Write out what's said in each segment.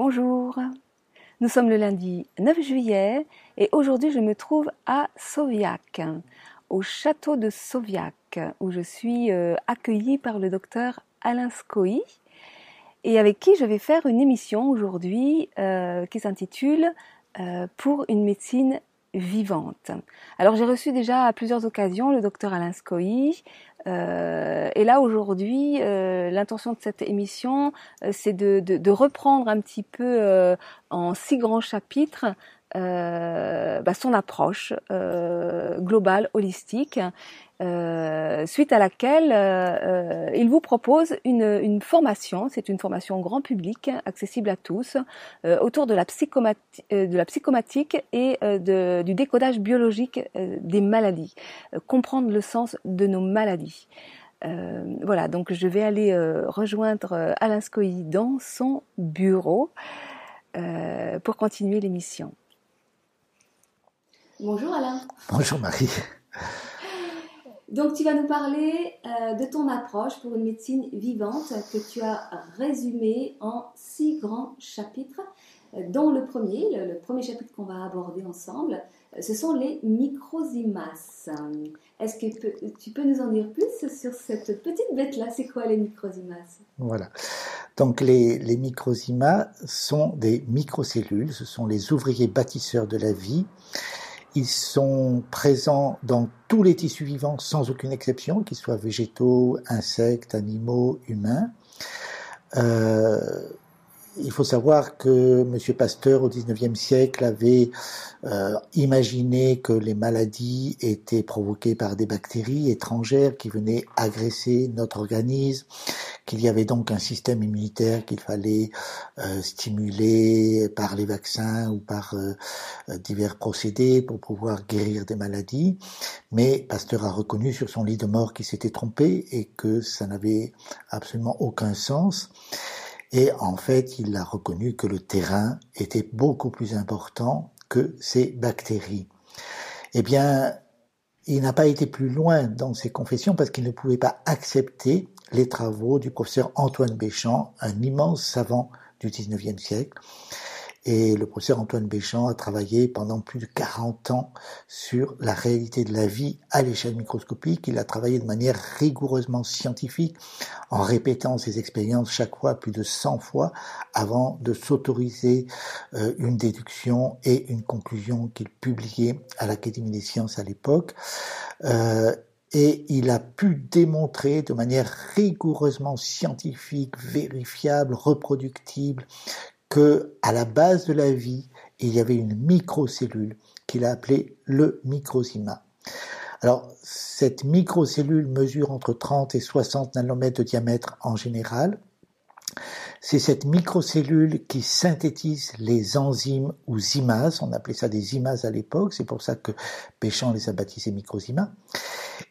Bonjour, nous sommes le lundi 9 juillet et aujourd'hui je me trouve à Sauviac, au château de Sauviac, où je suis euh, accueillie par le docteur Alain Scoy et avec qui je vais faire une émission aujourd'hui euh, qui s'intitule euh, Pour une médecine vivante. Alors j'ai reçu déjà à plusieurs occasions le docteur Alain Scoy. Euh, et là aujourd'hui, euh, l'intention de cette émission, euh, c'est de, reprendre un petit peu en six grands chapitres bah, son approche globale, holistique, euh, suite à laquelle euh, il vous propose une, une formation, c'est une formation grand public, accessible à tous, euh, autour de la, de la psychomatique et de, du décodage biologique des maladies, comprendre le sens de nos maladies. voilà, donc je vais aller rejoindre Alain Scoy dans son bureau pour continuer l'émission. Bonjour Alain. Bonjour Marie. Donc tu vas nous parler euh, de ton approche pour une médecine vivante que tu as résumée en six grands chapitres, euh, dont le premier, le, premier chapitre qu'on va aborder ensemble, euh, ce sont les microsimas. Est-ce que tu peux nous en dire plus sur cette petite bête-là? C'est quoi les microsimas Voilà. Donc les, les microsimas sont des microcellules, ce sont les ouvriers bâtisseurs de la vie. Ils sont présents dans tous les tissus vivants sans aucune exception, qu'ils soient végétaux, insectes, animaux, humains. Euh, il faut savoir que M. Pasteur au XIXe siècle avait euh, imaginé que les maladies étaient provoquées par des bactéries étrangères qui venaient agresser notre organisme, qu'il y avait donc un système immunitaire qu'il fallait euh, stimuler par les vaccins ou par euh, divers procédés pour pouvoir guérir des maladies. Mais Pasteur a reconnu sur son lit de mort qu'il s'était trompé et que ça n'avait absolument aucun sens. Et en fait, il a reconnu que le terrain était beaucoup plus important que ces bactéries. Eh bien, il n'a pas été plus loin dans ses confessions parce qu'il ne pouvait pas accepter les travaux du professeur Antoine Béchamp, un immense savant du XIXe siècle, et le professeur Antoine Béchamp a travaillé pendant plus de 40 ans sur la réalité de la vie à l'échelle microscopique. Il a travaillé de manière rigoureusement scientifique en répétant ses expériences chaque fois plus de 100 fois avant de s'autoriser euh, une déduction et une conclusion qu'il publiait à l'Académie des sciences à l'époque. Euh, et il a pu démontrer de manière rigoureusement scientifique, vérifiable, reproductible, que à la base de la vie, il y avait une microcellule qu'il a appelée le microsima. Alors, cette microcellule mesure entre 30 et 60 nanomètres de diamètre en général. C'est cette microcellule qui synthétise les enzymes ou zimas, on appelait ça des zimas à l'époque, c'est pour ça que Péchamp les a baptisés microzimas.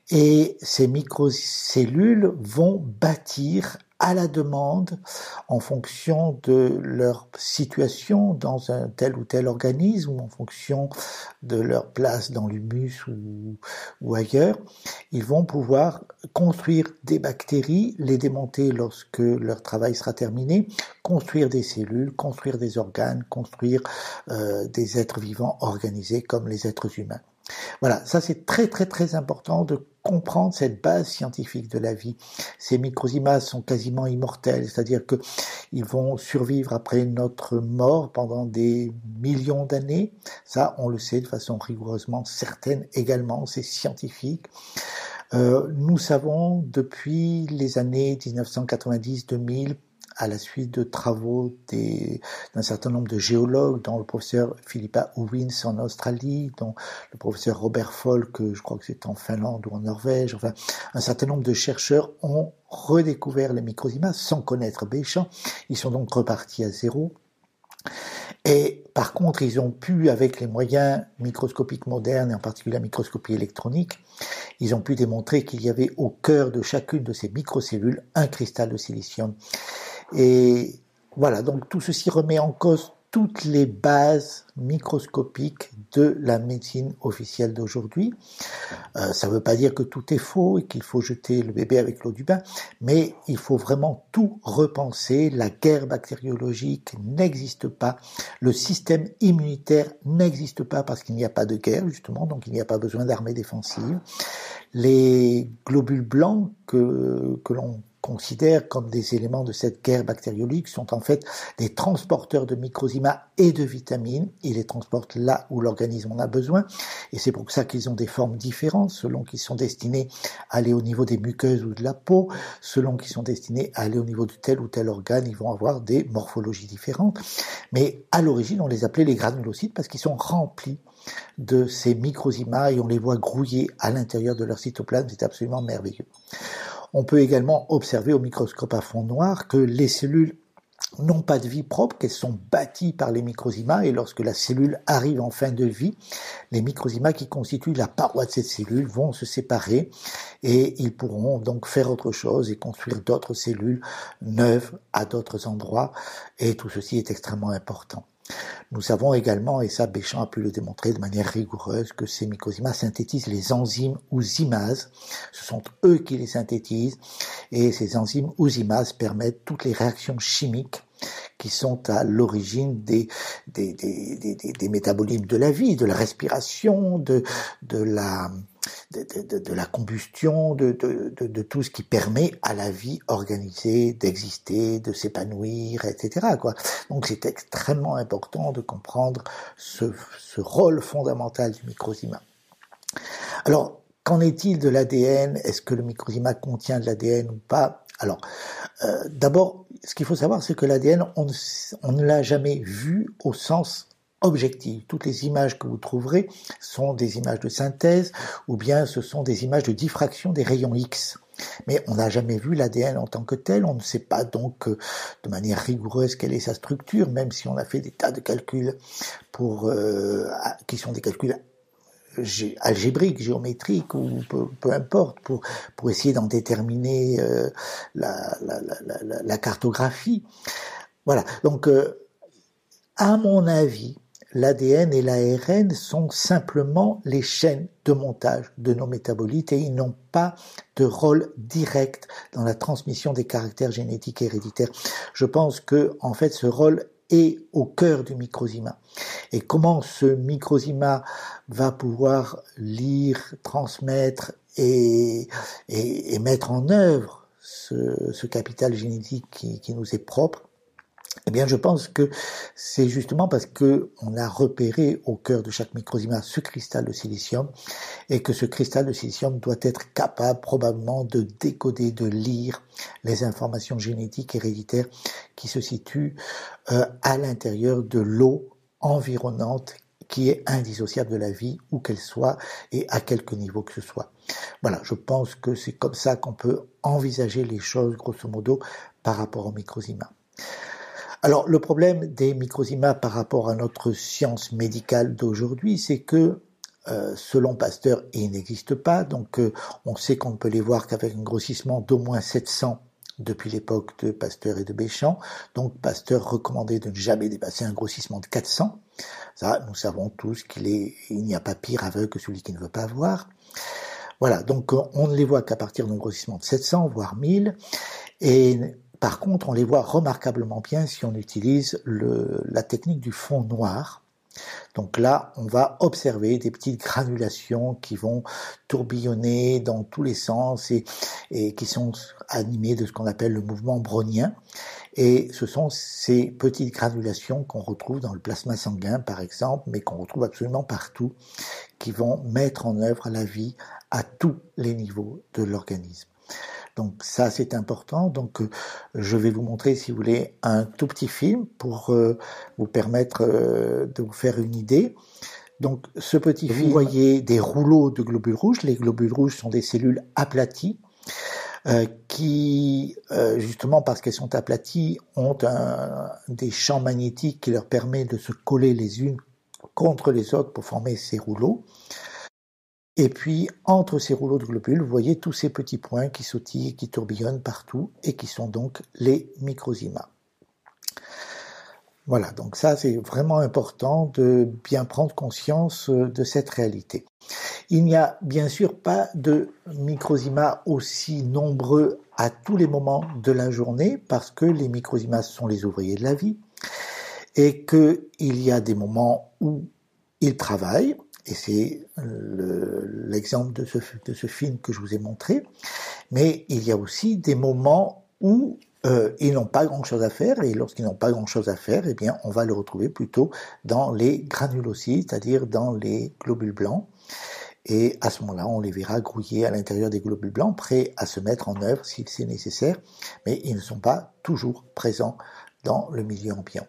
Et ces microcellules vont bâtir à la demande en fonction de leur situation dans un tel ou tel organisme ou en fonction de leur place dans l'humus ou, ou, ailleurs, ils vont pouvoir construire des bactéries, les démonter lorsque leur travail sera terminé, construire des cellules, construire des organes, construire euh, des êtres vivants organisés comme les êtres humains. Voilà, ça c'est très très très important de comprendre cette base scientifique de la vie. Ces microsimas sont quasiment immortels, c'est-à-dire que ils vont survivre après notre mort pendant des millions d'années. Ça, on le sait de façon rigoureusement certaine également, c'est scientifique. Euh, nous savons depuis les années 1990-2000 à la suite de travaux d'un certain nombre de géologues, dont le professeur Philippa Owens en Australie, dont le professeur Robert Folk, je crois que c'est en Finlande ou en Norvège, enfin, un certain nombre de chercheurs ont redécouvert les microsimas sans connaître Béchamp. Ils sont donc repartis à zéro. Et par contre, ils ont pu, avec les moyens microscopiques modernes, et en particulier la microscopie électronique, ils ont pu démontrer qu'il y avait au cœur de chacune de ces microcellules un cristal de silicium. Et voilà, donc tout ceci remet en cause toutes les bases microscopiques de la médecine officielle d'aujourd'hui. Euh, ça ne veut pas dire que tout est faux et qu'il faut jeter le bébé avec l'eau du bain, mais il faut vraiment tout repenser. La guerre bactériologique n'existe pas, le système immunitaire n'existe pas parce qu'il n'y a pas de guerre justement, donc il n'y a pas besoin d'armée défensive. Les globules blancs que, que l'on considère comme des éléments de cette guerre bactériologique sont en fait des transporteurs de microsima et de vitamines. Ils les transportent là où l'organisme en a besoin. Et c'est pour ça qu'ils ont des formes différentes selon qu'ils sont destinés à aller au niveau des muqueuses ou de la peau, selon qu'ils sont destinés à aller au niveau de tel ou tel organe, ils vont avoir des morphologies différentes. Mais à l'origine, on les appelait les granulocytes parce qu'ils sont remplis de ces microsima et on les voit grouiller à l'intérieur de leur cytoplasme. C'est absolument merveilleux. On peut également observer au microscope à fond noir que les cellules n'ont pas de vie propre, qu'elles sont bâties par les microzymas et lorsque la cellule arrive en fin de vie, les microzymas qui constituent la paroi de cette cellule vont se séparer et ils pourront donc faire autre chose et construire d'autres cellules neuves à d'autres endroits et tout ceci est extrêmement important. Nous savons également, et ça Béchamp a pu le démontrer de manière rigoureuse, que ces mycosymas synthétisent les enzymes ou zymases. Ce sont eux qui les synthétisent et ces enzymes ou zymases permettent toutes les réactions chimiques qui sont à l'origine des, des, des, des, métabolismes de la vie, de la respiration, de, de la de, la combustion, de, de, tout ce qui permet à la vie organisée d'exister, de s'épanouir, etc. Donc c'est extrêmement important de comprendre ce, ce rôle fondamental du microzyma. Alors, qu'en est-il de l'ADN Est-ce que le microzyma contient de l'ADN ou pas? Alors, euh, d'abord, ce qu'il faut savoir, c'est que l'ADN, on, ne l'a jamais vu au sens objective. Toutes les images que vous trouverez sont des images de synthèse ou bien ce sont des images de diffraction des rayons X. Mais on n'a jamais vu l'ADN en tant que tel, on ne sait pas donc euh, de manière rigoureuse quelle est sa structure, même si on a fait des tas de calculs pour euh, qui sont des calculs algébriques, géométriques ou peu, importe pour pour essayer d'en déterminer euh, la, cartographie. Voilà. Donc à mon avis, l'ADN et l'ARN sont simplement les chaînes de montage de nos métabolites et ils n'ont pas de rôle direct dans la transmission des caractères génétiques héréditaires. Je pense que, en fait, ce rôle est au cœur du microzyma. Et comment ce microzyma va pouvoir lire, transmettre et, et, mettre en œuvre ce, capital génétique qui nous est propre, eh bien, je pense que c'est justement parce que on a repéré au cœur de chaque microzyma ce cristal de silicium et que ce cristal de silicium doit être capable probablement de décoder, de lire les informations génétiques héréditaires qui se situent euh, à l'intérieur de l'eau environnante qui est indissociable de la vie, où qu'elle soit et à quelque niveau que ce soit. Voilà, je pense que c'est comme ça qu'on peut envisager les choses, grosso modo, par rapport au microzyma. Alors le problème des microzymas par rapport à notre science médicale d'aujourd'hui, c'est que euh, selon Pasteur, ils n'existent pas, donc euh, on sait qu'on ne peut les voir qu'avec un grossissement d'au moins 700 depuis l'époque de Pasteur et de Béchamp. Donc Pasteur recommandait de ne jamais dépasser un grossissement de 400. Ça, nous savons tous qu'il est, il n'y a pas pire aveugle que celui qui ne veut pas voir. Voilà, donc on ne les voit qu'à partir d'un grossissement de 700, voire 1000. Et par contre, on les voit remarquablement bien si on utilise la technique du fond noir. Donc là, on va observer des petites granulations qui vont tourbillonner dans tous les sens et, qui sont animées de ce qu'on appelle le mouvement brownien. Et ce sont ces petites granulations qu'on retrouve dans le plasma sanguin, par exemple, mais qu'on retrouve absolument partout, qui vont mettre en œuvre la vie à tous les niveaux de l'organisme. Donc ça, c'est important. Donc euh, je vais vous montrer, si vous voulez, un tout petit film pour euh, vous permettre euh, de vous faire une idée. Donc ce petit film, vous voyez des rouleaux de globules rouges. Les globules rouges sont des cellules aplaties. qui, justement parce qu'elles sont aplaties, ont un, des champs magnétiques qui leur permettent de se coller les unes contre les autres pour former ces rouleaux. Et puis, entre ces rouleaux de globules, vous voyez tous ces petits points qui sautillent, qui tourbillonnent partout, et qui sont donc les microzymas. Voilà, donc ça c'est vraiment important de bien prendre conscience euh, de cette réalité. Il n'y a bien sûr pas de microzymas aussi nombreux à tous les moments de la journée parce que les microzymas sont les ouvriers de la vie et qu'il y a des moments où ils travaillent et c'est l'exemple de, ce, de ce film que je vous ai montré, mais il y a aussi des moments où euh, ils n'ont pas grand-chose à faire, et lorsqu'ils n'ont pas grand-chose à faire, eh bien, on va le retrouver plutôt dans les granulocytes, c'est-à-dire dans les globules blancs. Et à ce moment-là, on les verra grouiller à l'intérieur des globules blancs, prêts à se mettre en œuvre si c'est nécessaire, mais ils ne sont pas toujours présents dans le milieu ambiant.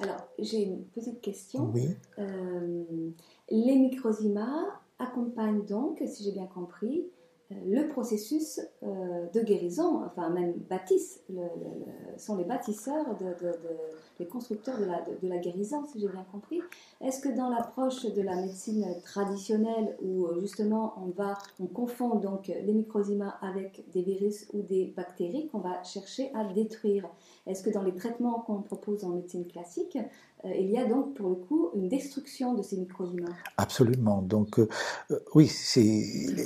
Alors, j'ai une petite question. Oui. Euh, les microzymas accompagnent donc, si j'ai bien compris, euh, le processus euh, de guérison, enfin même bâtissent, sont les bâtisseurs, les constructeurs de la, de, la guérison, si j'ai bien compris. Est-ce que dans l'approche de la médecine traditionnelle, où euh, justement on va, on confond donc les microzymas avec des virus ou des bactéries qu'on va chercher à détruire, est-ce que dans les traitements qu'on propose en médecine classique, il y a donc pour le coup une destruction de ces microzymas Absolument. Donc oui, c'est les,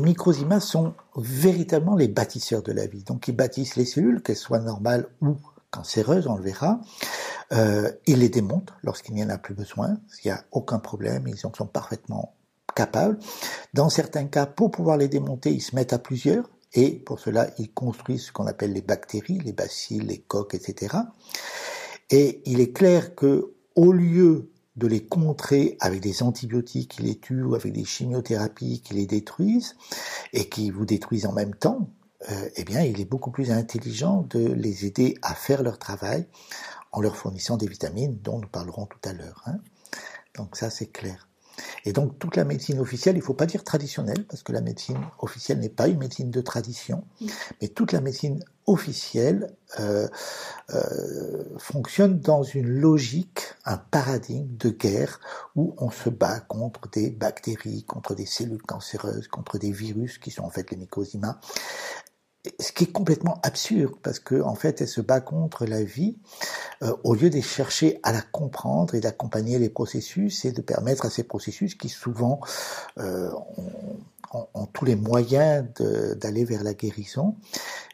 les sont véritablement les bâtisseurs de la vie. Donc ils bâtissent les cellules, qu'elles soient normales ou cancéreuses, on le verra. Euh, ils les démontent lorsqu'il n'y en a plus besoin. Il n'y a aucun problème, ils en sont parfaitement capables. Dans certains cas, pour pouvoir les démonter, ils se mettent à plusieurs. Et pour cela, ils construisent ce qu'on appelle les bactéries, les bacilles, les coques, etc. Et il est clair que au lieu de les contrer avec des antibiotiques qui les tuent ou avec des chimiothérapies qui les détruisent et qui vous détruisent en même temps, euh, eh bien, il est beaucoup plus intelligent de les aider à faire leur travail en leur fournissant des vitamines dont nous parlerons tout à l'heure. Hein. Donc ça, c'est clair. Et donc toute la médecine officielle, il ne faut pas dire traditionnelle, parce que la médecine officielle n'est pas une médecine de tradition, mais toute la médecine officielle euh, euh, fonctionne dans une logique, un paradigme de guerre où on se bat contre des bactéries, contre des cellules cancéreuses, contre des virus qui sont en fait les mycosymas, ce qui est complètement absurde parce que en fait elle se bat contre la vie euh, au lieu de chercher à la comprendre et d'accompagner les processus et de permettre à ces processus qui souvent euh, ont, tous les moyens d'aller vers la guérison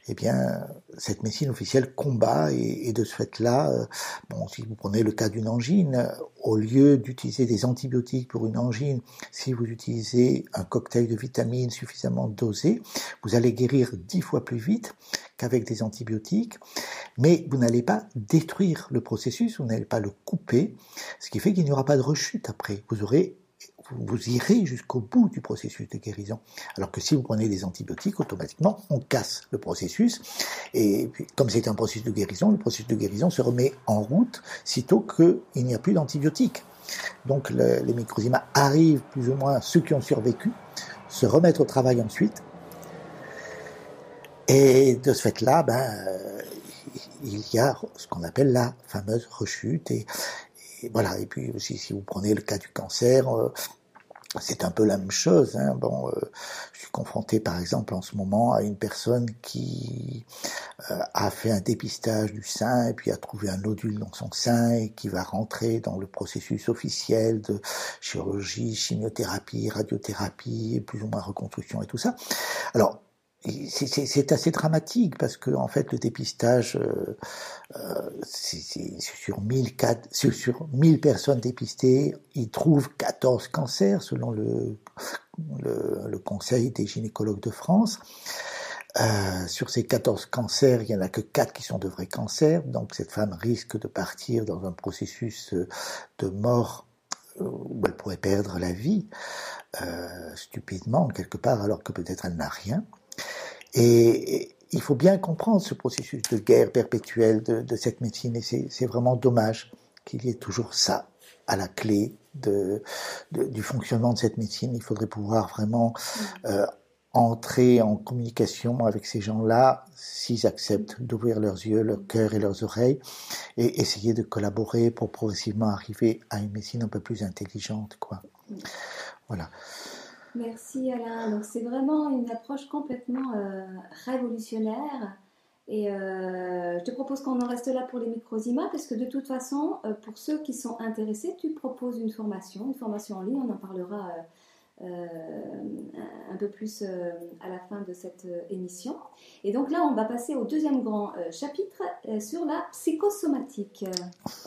eh bien, cette médecine officielle combat et, de ce fait-là, euh, bon, si vous prenez le cas d'une angine, au lieu d'utiliser des antibiotiques pour une angine, si vous utilisez un cocktail de vitamines suffisamment dosé, vous allez guérir dix fois plus vite qu'avec des antibiotiques, mais vous n'allez pas détruire le processus, vous n'allez pas le couper, ce qui fait qu'il n'y aura pas de rechute après. Vous aurez vous irez jusqu'au bout du processus de guérison. Alors que si vous prenez des antibiotiques, automatiquement, on casse le processus. Et comme c'est un processus de guérison, le processus de guérison se remet en route sitôt qu'il n'y a plus d'antibiotiques. Donc les microzymas arrivent plus ou moins, ceux qui ont survécu, se remettre au travail ensuite. Et de ce fait-là, ben, il y a ce qu'on appelle la fameuse rechute. Et voilà. Et puis aussi, si vous prenez le cas du cancer, euh, c'est un peu la même chose. Hein. Bon, euh, je suis confronté, par exemple, en ce moment, à une personne qui euh, a fait un dépistage du sein et puis a trouvé un nodule dans son sein et qui va rentrer dans le processus officiel de chirurgie, chimiothérapie, radiothérapie, plus ou moins reconstruction et tout ça. Alors, c'est assez dramatique parce que en fait le dépistage euh, euh sur 1000 sur, sur 1000 personnes dépistées, ils trouvent 14 cancers selon le, le, le Conseil des gynécologues de France. Euh, sur ces 14 cancers, il y en a que 4 qui sont de vrais cancers, donc cette femme risque de partir dans un processus euh, de mort euh, où elle pourrait perdre la vie euh, stupidement quelque part alors que peut-être elle n'a rien. Et il faut bien comprendre ce processus de guerre perpétuelle de, cette médecine, et c'est vraiment dommage qu'il y ait toujours ça à la clé de, du fonctionnement de cette médecine. Il faudrait pouvoir vraiment euh, entrer en communication avec ces gens-là, s'ils acceptent d'ouvrir leurs yeux, leur cœur et leurs oreilles, et essayer de collaborer pour progressivement arriver à une médecine un peu plus intelligente, quoi. Voilà. Merci Alain. Donc c'est vraiment une approche complètement euh, révolutionnaire Et euh, je te propose qu'on en reste là pour les microzymas, parce que de toute façon, euh, pour ceux qui sont intéressés, tu proposes une formation, une formation en ligne, on en parlera un peu plus à la fin de cette émission. Et donc là, on va passer au deuxième grand chapitre sur la psychosomatique.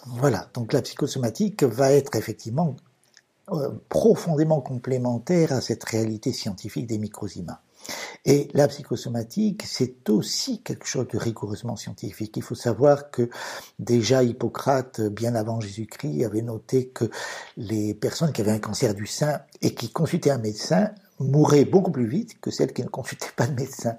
Voilà, donc la psychosomatique va être effectivement profondément complémentaire à cette réalité scientifique des microzymas. Et la psychosomatique, c'est aussi quelque chose de rigoureusement scientifique. Il faut savoir que déjà Hippocrate, bien avant Jésus-Christ, avait noté que les personnes qui avaient un cancer du sein et qui consultaient un médecin mouraient beaucoup plus vite que celles qui ne consultaient pas de médecin.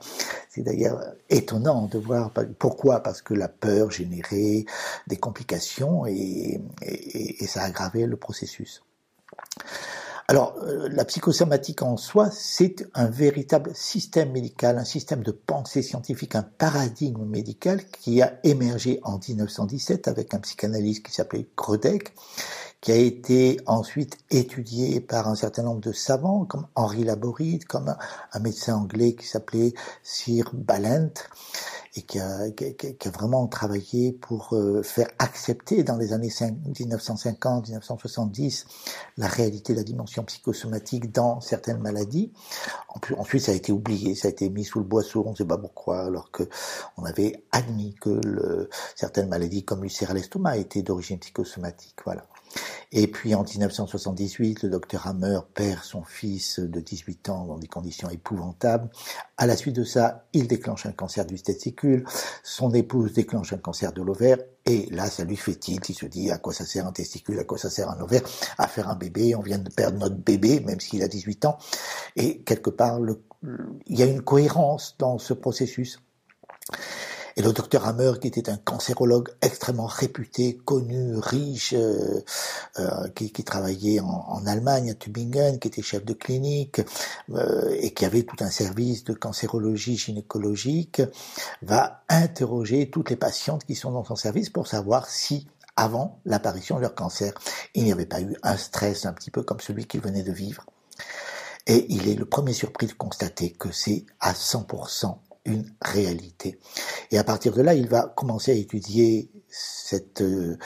C'est d'ailleurs étonnant de voir pourquoi, parce que la peur générait des complications et, et ça aggravait le processus. Alors, euh, la psychosomatique en soi, c'est un véritable système médical, un système de pensée scientifique, un paradigme médical qui a émergé en 1917 avec un psychanalyste qui s'appelait Krodek, qui a été ensuite étudié par un certain nombre de savants, comme Henri Laboride, comme un médecin anglais qui s'appelait Sir Ballant et qui a, qui, a, vraiment travaillé pour euh, faire accepter dans les années 1950-1970 la réalité de la dimension psychosomatique dans certaines maladies. Ensuite, ça a été oublié, ça a été mis sous le boisseau, on ne sait pas pourquoi, alors que on avait admis que le, certaines maladies comme l'ulcère à l'estomac étaient d'origine psychosomatique. Voilà. Et puis en 1978, le docteur Hammer perd son fils de 18 ans dans des conditions épouvantables. À la suite de ça, il déclenche un cancer du testicule, son épouse déclenche un cancer de l'ovaire, et là, ça lui fait tilt, il se dit à quoi ça sert un testicule, à quoi ça sert un ovaire, à faire un bébé, on vient de perdre notre bébé, même s'il a 18 ans. Et quelque part, il y a une cohérence dans ce processus. Et le docteur Hammer, qui était un cancérologue extrêmement réputé, connu, riche, euh, euh, qui, qui, travaillait en, en, Allemagne, à Tübingen, qui était chef de clinique euh, et qui avait tout un service de cancérologie gynécologique, va interroger toutes les patientes qui sont dans son service pour savoir si avant l'apparition de leur cancer, il n'y avait pas eu un stress un petit peu comme celui qu'il venait de vivre. Et il est le premier surpris de constater que c'est à 100% une réalité. Et à partir de là, il va commencer à étudier cette euh,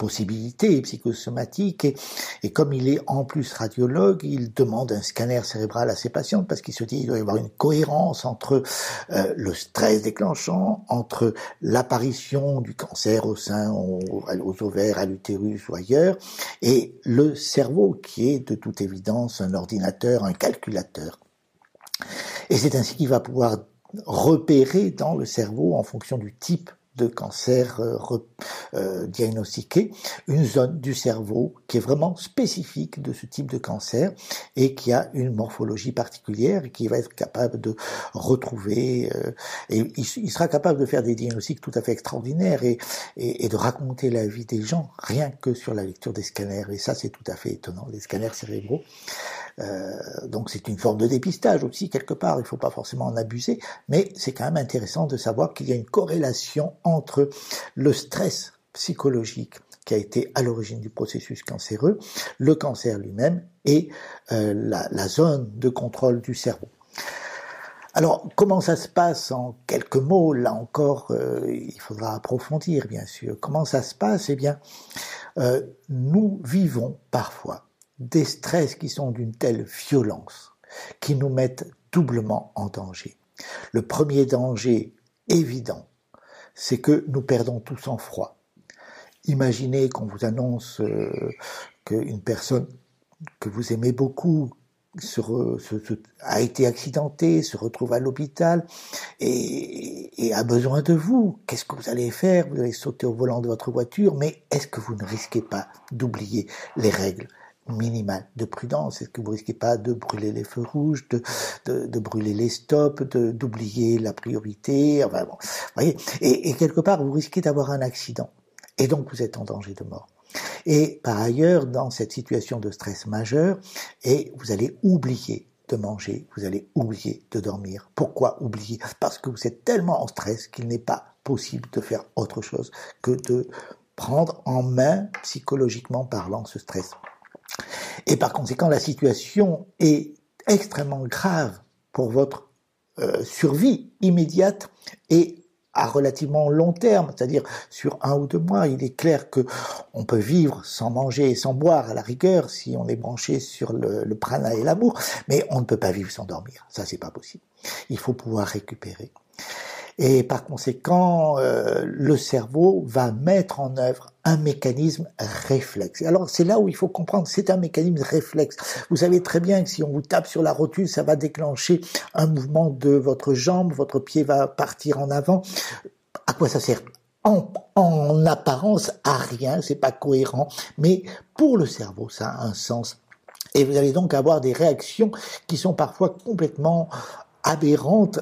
possibilité psychosomatique et, comme il est en plus radiologue, il demande un scanner cérébral à ses patients parce qu'il se dit qu'il doit y avoir une cohérence entre euh, le stress déclenchant, entre l'apparition du cancer au sein, aux ovaires, à l'utérus ou ailleurs, et le cerveau qui est de toute évidence un ordinateur, un calculateur. Et c'est ainsi qu'il va pouvoir repérer dans le cerveau en fonction du type de cancer euh, euh, diagnostiqué, une zone du cerveau qui est vraiment spécifique de ce type de cancer et qui a une morphologie particulière et qui va être capable de retrouver euh, et il, sera capable de faire des diagnostics tout à fait extraordinaires et, et, et, de raconter la vie des gens rien que sur la lecture des scanners. Et ça c'est tout à fait étonnant les scanners cérébraux donc c'est une forme de dépistage aussi quelque part, il ne faut pas forcément en abuser, mais c'est quand même intéressant de savoir qu'il y a une corrélation entre le stress psychologique qui a été à l'origine du processus cancéreux, le cancer lui-même et euh, la, zone de contrôle du cerveau. Alors, comment ça se passe en quelques mots? Là encore, euh, il faudra approfondir, bien sûr. Comment ça se passe? Eh bien, euh, nous vivons parfois des stress qui sont d'une telle violence, qui nous mettent doublement en danger. Le premier danger évident, c'est que nous perdons tout sang-froid. Imaginez qu'on vous annonce euh, qu'une personne que vous aimez beaucoup a été accidentée, se retrouve à l'hôpital et, et, a besoin de vous. Qu'est-ce que vous allez faire? Vous allez sauter au volant de votre voiture, mais est-ce que vous ne risquez pas d'oublier les règles minimale de prudence. Est-ce que vous risquez pas de brûler les feux rouges, de, brûler les stops, d'oublier la priorité? Enfin bon, voyez et, et quelque part, vous risquez d'avoir un accident. Et donc, vous êtes en danger de mort. Et par ailleurs, dans cette situation de stress majeur, et vous allez oublier de manger, vous allez oublier de dormir. Pourquoi oublier? Parce que vous êtes tellement en stress qu'il n'est pas possible de faire autre chose que de prendre en main, psychologiquement parlant, ce stress. Et par conséquent, la situation est extrêmement grave pour votre euh, survie immédiate et à relativement long terme, c'est-à-dire sur un ou deux mois. Il est clair que on peut vivre sans manger et sans boire à la rigueur si on est branché sur le, le prana et l'amour, mais on ne peut pas vivre sans dormir. Ça, c'est pas possible. Il faut pouvoir récupérer. Et par conséquent, euh, le cerveau va mettre en œuvre un mécanisme réflexe. Alors c'est là où il faut comprendre, c'est un mécanisme réflexe. Vous savez très bien que si on vous tape sur la rotule, ça va déclencher un mouvement de votre jambe, votre pied va partir en avant. À quoi ça sert? En, en apparence à rien, c'est pas cohérent, mais pour le cerveau, ça a un sens. Et vous allez donc avoir des réactions qui sont parfois complètement aberrantes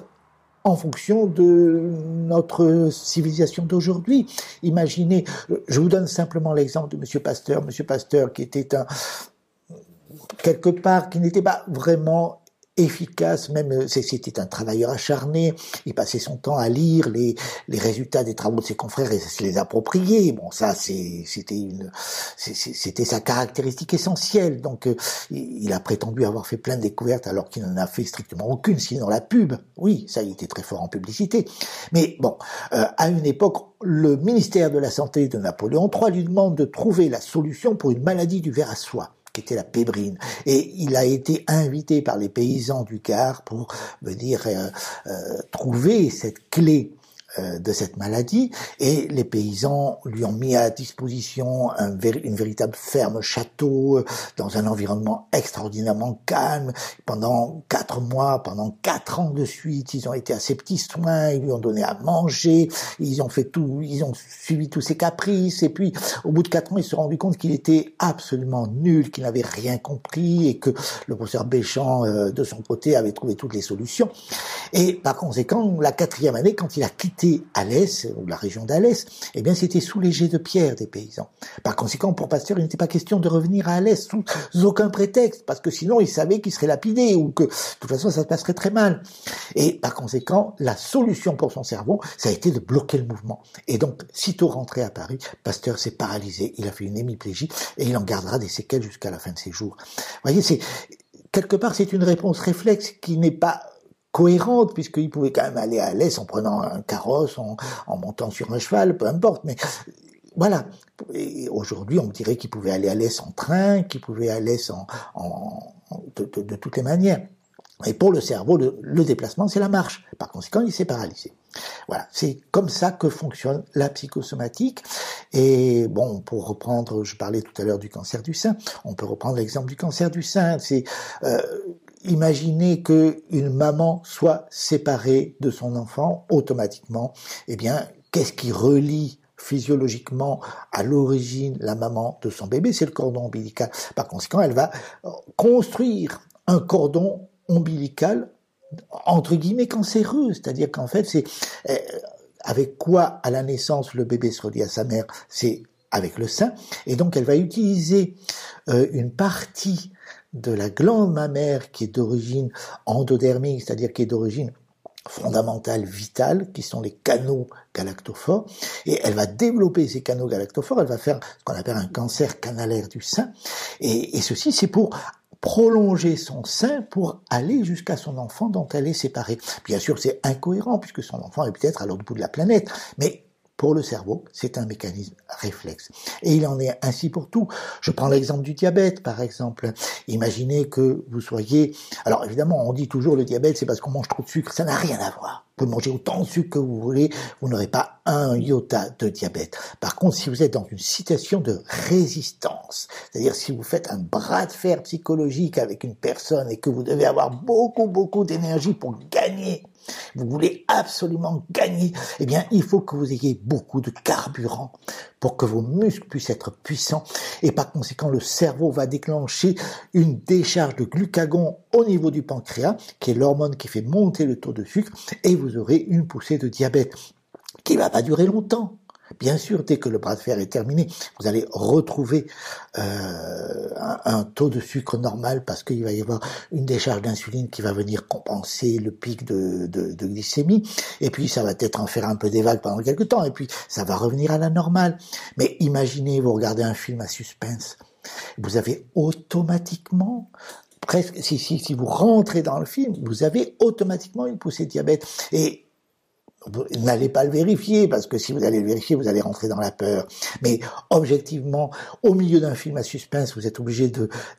en fonction de notre civilisation d'aujourd'hui. Imaginez, je vous donne simplement l'exemple de Monsieur Pasteur, Monsieur Pasteur qui était un quelque part qui n'était pas vraiment efficace, même euh, c'était un travailleur acharné, il passait son temps à lire les, les résultats des travaux de ses confrères et se les approprier. Bon, ça c'était c'était sa caractéristique essentielle. Donc euh, il a prétendu avoir fait plein de découvertes alors qu'il n'en a fait strictement aucune, sinon la pub. Oui, ça il était très fort en publicité. Mais bon, euh, à une époque, le ministère de la Santé de Napoléon III lui demande de trouver la solution pour une maladie du ver à soie qui était la pébrine. Et il a été invité par les paysans du Gard pour venir euh, euh, trouver cette clé de cette maladie et les paysans lui ont mis à disposition un, une véritable ferme château euh, dans un environnement extraordinairement calme pendant quatre mois, pendant quatre ans de suite. Ils ont été à ses petits soins, ils lui ont donné à manger, ils ont fait tout, ils ont suivi tous ses caprices et puis au bout de quatre ans, ils se sont rendus compte qu'il était absolument nul, qu'il n'avait rien compris et que le professeur Béchamp euh, de son côté avait trouvé toutes les solutions. Et par conséquent, la quatrième année, quand il a quitté Alès, ou la région d'Alès, eh bien c'était jets de pierre des paysans. Par conséquent, pour Pasteur, il n'était pas question de revenir à Alès sous aucun prétexte, parce que sinon il savait qu'il serait lapidé, ou que de toute façon ça se passerait très mal. Et par conséquent, la solution pour son cerveau, ça a été de bloquer le mouvement. Et donc, sitôt rentré à Paris, Pasteur s'est paralysé, il a fait une hémiplégie, et il en gardera des séquelles jusqu'à la fin de ses jours. Vous voyez, c'est quelque part, c'est une réponse réflexe qui n'est pas cohérente, puisqu'il pouvait quand même aller à l'est en prenant un carrosse, en, montant sur un cheval, peu importe, mais voilà. Aujourd'hui, on dirait qu'il pouvait aller à l'est en train, qu'il pouvait aller en, en de, de, toutes les manières. Et pour le cerveau, le, le déplacement, c'est la marche. Par conséquent, il s'est paralysé. Voilà, c'est comme ça que fonctionne la psychosomatique. Et bon, pour reprendre, je parlais tout à l'heure du cancer du sein, on peut reprendre l'exemple du cancer du sein. C'est euh, imaginez que une maman soit séparée de son enfant automatiquement, eh bien, qu'est-ce qui relie physiologiquement à l'origine la maman de son bébé, c'est le cordon ombilical. Par conséquent, elle va construire un cordon ombilical entre guillemets cancéreux, c'est-à-dire qu'en fait, c'est euh, avec quoi à la naissance le bébé se relie à sa mère, c'est avec le sein, et donc elle va utiliser euh, une partie de la glande mammaire qui est d'origine endodermique, c'est-à-dire qui est d'origine fondamentale, vitale, qui sont les canaux galactophores, et elle va développer ces canaux galactophores, elle va faire ce qu'on appelle un cancer canalaire du sein, et, et ceci c'est pour prolonger son sein pour aller jusqu'à son enfant dont elle est séparée. Bien sûr, c'est incohérent puisque son enfant est peut-être à l'autre bout de la planète, mais pour le cerveau, c'est un mécanisme réflexe. Et il en est ainsi pour tout. Je prends l'exemple du diabète, par exemple. Imaginez que vous soyez... Alors évidemment, on dit toujours le diabète, c'est parce qu'on mange trop de sucre. Ça n'a rien à voir. Vous pouvez manger autant de sucre que vous voulez, vous n'aurez pas un iota de diabète. Par contre, si vous êtes dans une situation de résistance, c'est-à-dire si vous faites un bras de fer psychologique avec une personne et que vous devez avoir beaucoup, beaucoup d'énergie pour gagner vous voulez absolument gagner, eh bien, il faut que vous ayez beaucoup de carburant pour que vos muscles puissent être puissants et par conséquent, le cerveau va déclencher une décharge de glucagon au niveau du pancréas, qui est l'hormone qui fait monter le taux de sucre et vous aurez une poussée de diabète qui va pas durer longtemps. Bien sûr, dès que le bras de fer est terminé, vous allez retrouver euh, un, taux de sucre normal parce qu'il va y avoir une décharge d'insuline qui va venir compenser le pic de, de, glycémie. Et puis, ça va peut-être en faire un peu des vagues pendant quelques temps. Et puis, ça va revenir à la normale. Mais imaginez, vous regardez un film à suspense. Vous avez automatiquement presque, si, si, si vous rentrez dans le film, vous avez automatiquement une poussée de diabète. Et n'allez pas le vérifier parce que si vous allez le vérifier, vous allez rentrer dans la peur. Mais objectivement, au milieu d'un film à suspense, vous êtes obligé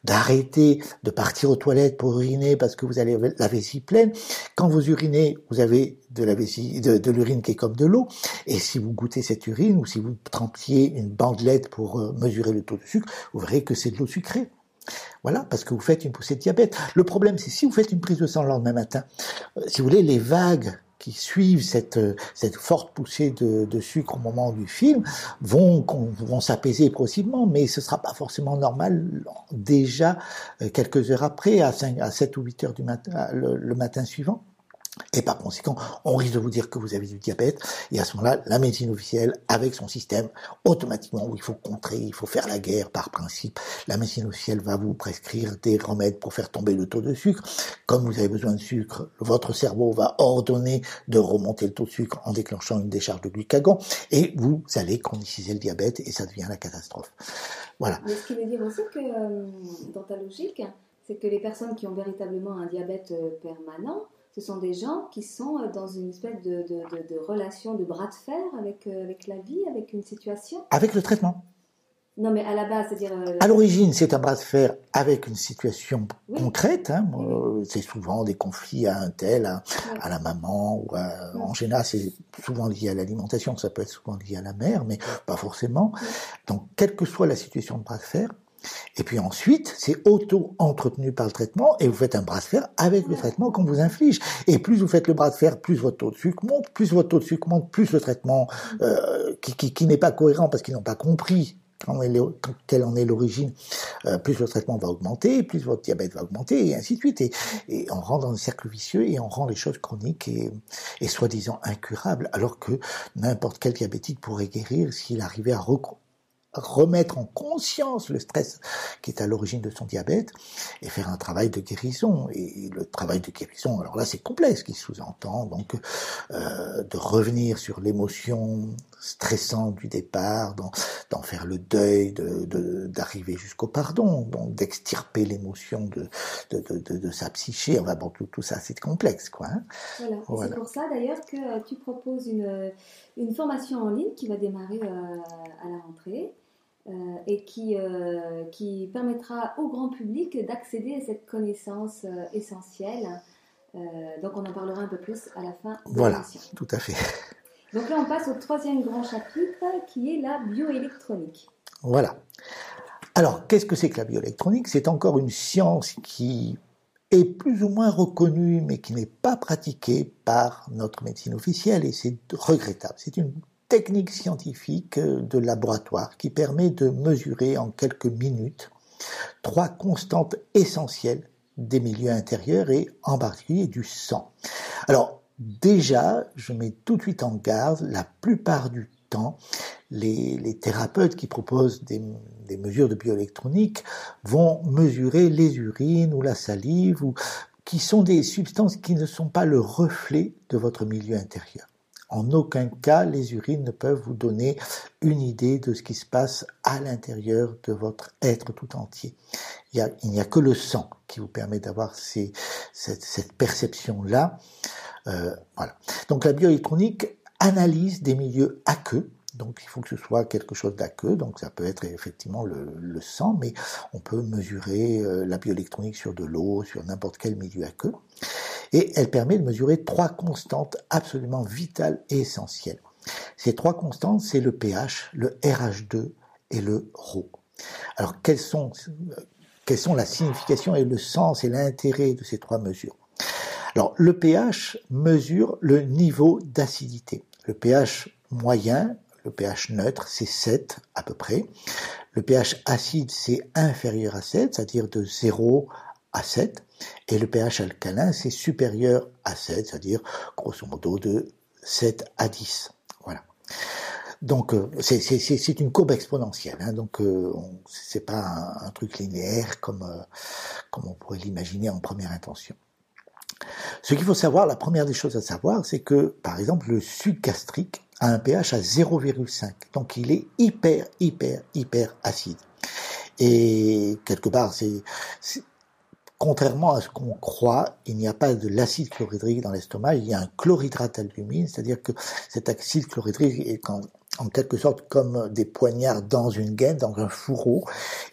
d'arrêter, de partir aux toilettes pour uriner parce que vous avez la vessie pleine. Quand vous urinez, vous avez de l'urine qui est comme de l'eau. Et si vous goûtez cette urine ou si vous trempiez une bandelette pour euh, mesurer le taux de sucre, vous verrez que c'est de l'eau sucrée. Voilà, parce que vous faites une poussée de diabète. Le problème, c'est si vous faites une prise de sang le lendemain matin, euh, si vous voulez, les vagues qui suivent cette, euh, cette forte poussée de, de sucre au moment du film vont, vont s'apaiser progressivement, mais ce sera pas forcément normal déjà euh, quelques heures après, à, 5, à 7 ou 8 heures du matin, le matin suivant. Et par conséquent, on risque de vous dire que vous avez du diabète. Et à ce moment-là, la médecine officielle, avec son système, automatiquement, où il faut contrer, il faut faire la guerre par principe, la médecine officielle va vous prescrire des remèdes pour faire tomber le taux de sucre. Comme vous avez besoin de sucre, votre cerveau va ordonner de remonter le taux de sucre en déclenchant une décharge de glucagon. Et vous allez chroniciser le diabète et ça devient la catastrophe. Voilà. Mais ce qui veut dire aussi que, euh, dans ta logique, c'est que les personnes qui ont véritablement un diabète euh, permanent, ce sont des gens qui sont euh, dans une espèce de, relation de bras de fer avec, euh, avec la vie, avec une situation. Avec le traitement. Non, mais à la base, c'est-à-dire. Euh, à l'origine, c'est un bras de fer avec une situation concrète. Hein. C'est souvent des conflits à un tel, à, la maman, ou en général, c'est souvent lié à l'alimentation. Ça peut être souvent lié à la mère, mais pas forcément. Donc, quelle que soit la situation de bras de fer, et puis ensuite, c'est auto-entretenu par le traitement et vous faites un bras de fer avec le traitement qu'on vous inflige. Et plus vous faites le bras de fer, plus votre taux de sucre monte, plus votre taux de sucre monte, plus le traitement euh, qui, qui, qui n'est pas cohérent parce qu'ils n'ont pas compris quelle en est l'origine, euh, plus le traitement va augmenter, plus votre diabète va augmenter, et ainsi de suite. Et, et on rentre dans un cercle vicieux et on rend les choses chroniques et, et soi-disant incurables, alors que n'importe quel diabétique pourrait guérir s'il arrivait à remettre en conscience le stress qui est à l'origine de son diabète et faire un travail de guérison. Et le travail de guérison, alors là c'est complexe, qui sous-entend donc euh, de revenir sur l'émotion stressante du départ, d'en faire le deuil, d'arriver de, jusqu'au pardon, donc d'extirper l'émotion de, de, de, sa psyché. Enfin bon, tout, tout ça c'est complexe, quoi. Hein. Voilà. C'est pour ça d'ailleurs que euh, tu proposes une, une formation en ligne qui va démarrer euh, à la rentrée. Euh, et qui, euh, qui permettra au grand public d'accéder à cette connaissance euh, essentielle. donc on en parlera un peu plus à la fin de Voilà, tout à fait. Donc là on passe au troisième grand chapitre qui est la bioélectronique. Voilà. Alors, qu'est-ce que c'est que la bioélectronique? C'est encore une science qui est plus ou moins reconnue, mais qui n'est pas pratiquée par notre médecine officielle, et c'est regrettable. C'est une technique scientifique euh, de laboratoire qui permet de mesurer en quelques minutes trois constantes essentielles des milieux intérieurs et en particulier du sang. Alors déjà, je mets tout de suite en garde, la plupart du temps, les, thérapeutes qui proposent des, mesures de bioélectronique vont mesurer les urines ou la salive qui sont des substances qui ne sont pas le reflet de votre milieu intérieur. En aucun cas, les urines ne peuvent vous donner une idée de ce qui se passe à l'intérieur de votre être tout entier. Il n'y a, que le sang qui vous permet d'avoir cette, cette perception-là. Euh, voilà. Donc la bioélectronique analyse des milieux aqueux, donc il faut que ce soit quelque chose d'aqueux, donc ça peut être effectivement le, sang, mais on peut mesurer euh, la bioélectronique sur de l'eau, sur n'importe quel milieu aqueux. Et elle permet de mesurer trois constantes absolument vitales et essentielles. Ces trois constantes, c'est le pH, le RH2 et le ρ. Alors quelles sont, quelles sont la signification et le sens et l'intérêt de ces trois mesures? Alors le pH mesure le niveau d'acidité. Le pH moyen le pH neutre, c'est 7 à peu près. Le pH acide, c'est inférieur à 7, c'est-à-dire de 0 à 7. Et le pH alcalin, c'est supérieur à 7, c'est-à-dire grosso modo de 7 à 10. Voilà. Donc euh, c'est une courbe exponentielle, hein, donc euh, c'est pas un, un, truc linéaire comme euh, comme on pourrait l'imaginer en première intention. Ce qu'il faut savoir, la première des choses à savoir, c'est que par exemple le suc gastrique a un pH à 0,5. Donc il est hyper, hyper, hyper acide. Et quelque part, c'est contrairement à ce qu'on croit, il n'y a pas de l'acide chlorhydrique dans l'estomac, il y a un chlorhydrate d'albumine, c'est-à-dire que cet acide chlorhydrique est en quelque sorte comme des poignards dans une gaine, dans un fourreau,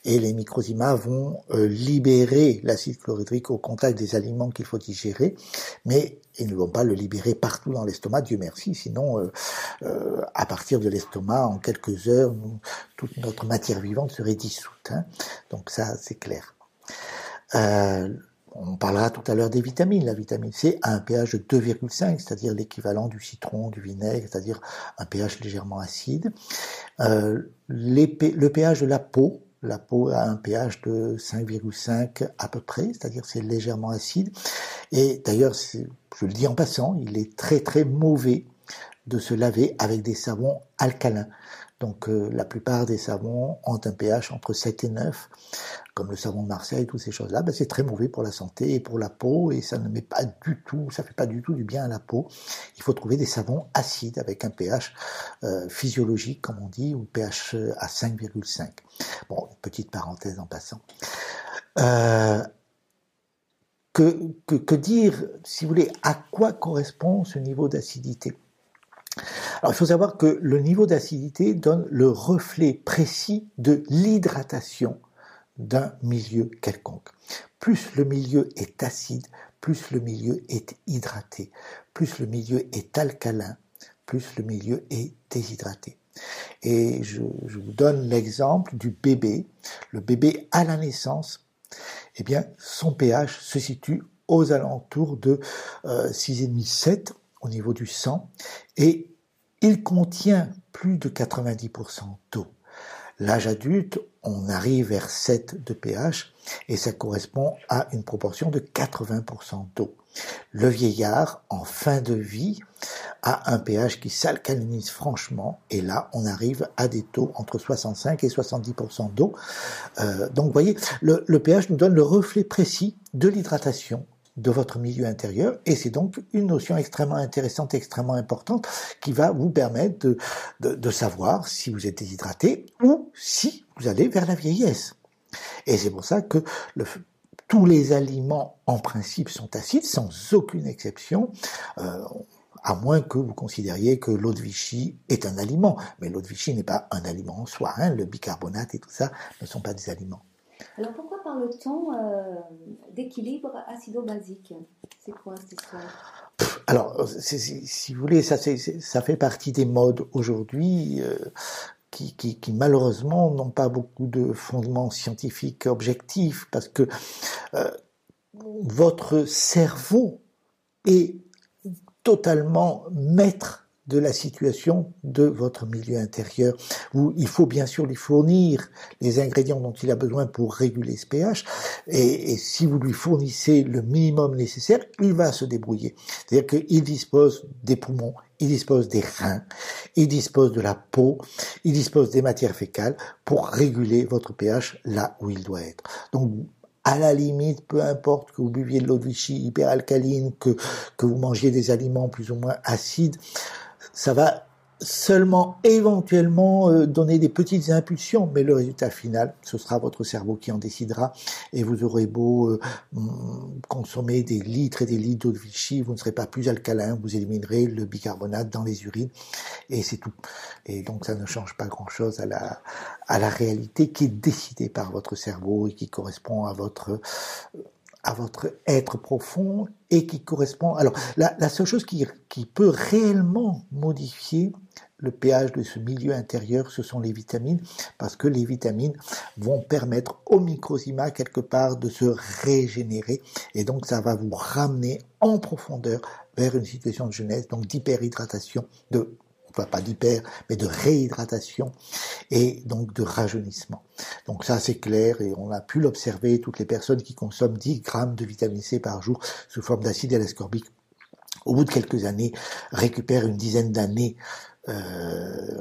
et les microzymas vont euh, libérer l'acide chlorhydrique au contact des aliments qu'il faut digérer, mais ils ne vont pas le libérer partout dans l'estomac, Dieu merci, sinon euh, euh, à partir de l'estomac, en quelques heures, toute notre matière vivante serait dissoute. Hein. Donc ça, c'est clair. On parlera tout à l'heure des vitamines. La vitamine C a un pH de 2,5, c'est-à-dire l'équivalent du citron, du vinaigre, c'est-à-dire un pH légèrement acide. Euh, le pH de la peau, la peau a un pH de 5,5 à peu près, c'est-à-dire c'est légèrement acide. Et d'ailleurs, je le dis en passant, il est très très mauvais de se laver avec des savons alcalins. Donc euh, la plupart des savons ont un pH entre 7 et 9, comme le savon de Marseille, toutes ces choses-là. Ben, c'est très mauvais pour la santé et pour la peau et ça ne met pas du tout, ça fait pas du tout du bien à la peau. Il faut trouver des savons acides avec un pH euh, physiologique, comme on dit, ou pH euh, à 5,5. Bon, petite parenthèse en passant. que, dire, si vous voulez, à quoi correspond ce niveau d'acidité? Alors, il faut savoir que le niveau d'acidité donne le reflet précis de l'hydratation d'un milieu quelconque. Plus le milieu est acide, plus le milieu est hydraté. Plus le milieu est alcalin, plus le milieu est déshydraté. Et je, vous donne l'exemple du bébé. Le bébé à la naissance, eh bien, son pH se situe aux alentours de euh, 6,5-7 au niveau du sang et il contient plus de 90% d'eau. L'âge adulte, on arrive vers 7 de pH et ça correspond à une proportion de 80% d'eau. Le vieillard, en fin de vie, a un pH qui s'alcalinise franchement et là, on arrive à des taux entre 65 et 70% d'eau. Euh, donc, vous voyez, le, le pH nous donne le reflet précis de l'hydratation de votre milieu intérieur et c'est donc une notion extrêmement intéressante, extrêmement importante qui va vous permettre de, de, de, savoir si vous êtes déshydraté ou si vous allez vers la vieillesse. Et c'est pour ça que le, tous les aliments en principe sont acides sans aucune exception. Euh, à moins que vous considériez que l'eau de Vichy est un aliment. Mais l'eau de Vichy n'est pas un aliment en soi. Hein. Le bicarbonate et tout ça ne sont pas des aliments. Alors pourquoi parle-t-on euh, d'équilibre acido-basique? C'est quoi cette histoire? Alors, si vous voulez, ça, ça fait partie des modes aujourd'hui. Euh, qui, malheureusement n'ont pas beaucoup de fondements scientifiques objectifs parce que euh, votre cerveau est totalement maître de la situation de votre milieu intérieur, où il faut bien sûr lui fournir les ingrédients dont il a besoin pour réguler ce pH, et, si vous lui fournissez le minimum nécessaire, il va se débrouiller. C'est-à-dire qu'il dispose des poumons, il dispose des reins, il dispose de la peau, il dispose des matières fécales pour réguler votre pH là où il doit être. Donc à la limite, peu importe que vous buviez de l'eau de Vichy hyperalcaline, que, que vous mangiez des aliments plus ou moins acides, ça va seulement éventuellement euh, donner des petites impulsions, mais le résultat final, ce sera votre cerveau qui en décidera, et vous aurez beau euh, mm, consommer des litres et des litres d'eau de Vichy, vous ne serez pas plus alcalin, vous éliminerez le bicarbonate dans les urines, et c'est tout. Et donc ça ne change pas grand-chose à la, à la réalité qui est décidée par votre cerveau et qui correspond à votre à votre être profond et qui correspond. Alors, la, seule chose qui, qui, peut réellement modifier le pH de ce milieu intérieur, ce sont les vitamines, parce que les vitamines vont permettre au microsima quelque part de se régénérer, et donc ça va vous ramener en profondeur vers une situation de jeunesse, donc d'hyperhydratation, de pas d'hyper, mais de réhydratation et donc de rajeunissement. Donc ça c'est clair et on a pu l'observer, toutes les personnes qui consomment 10 grammes de vitamine C par jour sous forme d'acide L-ascorbique, au bout de quelques années, récupèrent une dizaine d'années euh,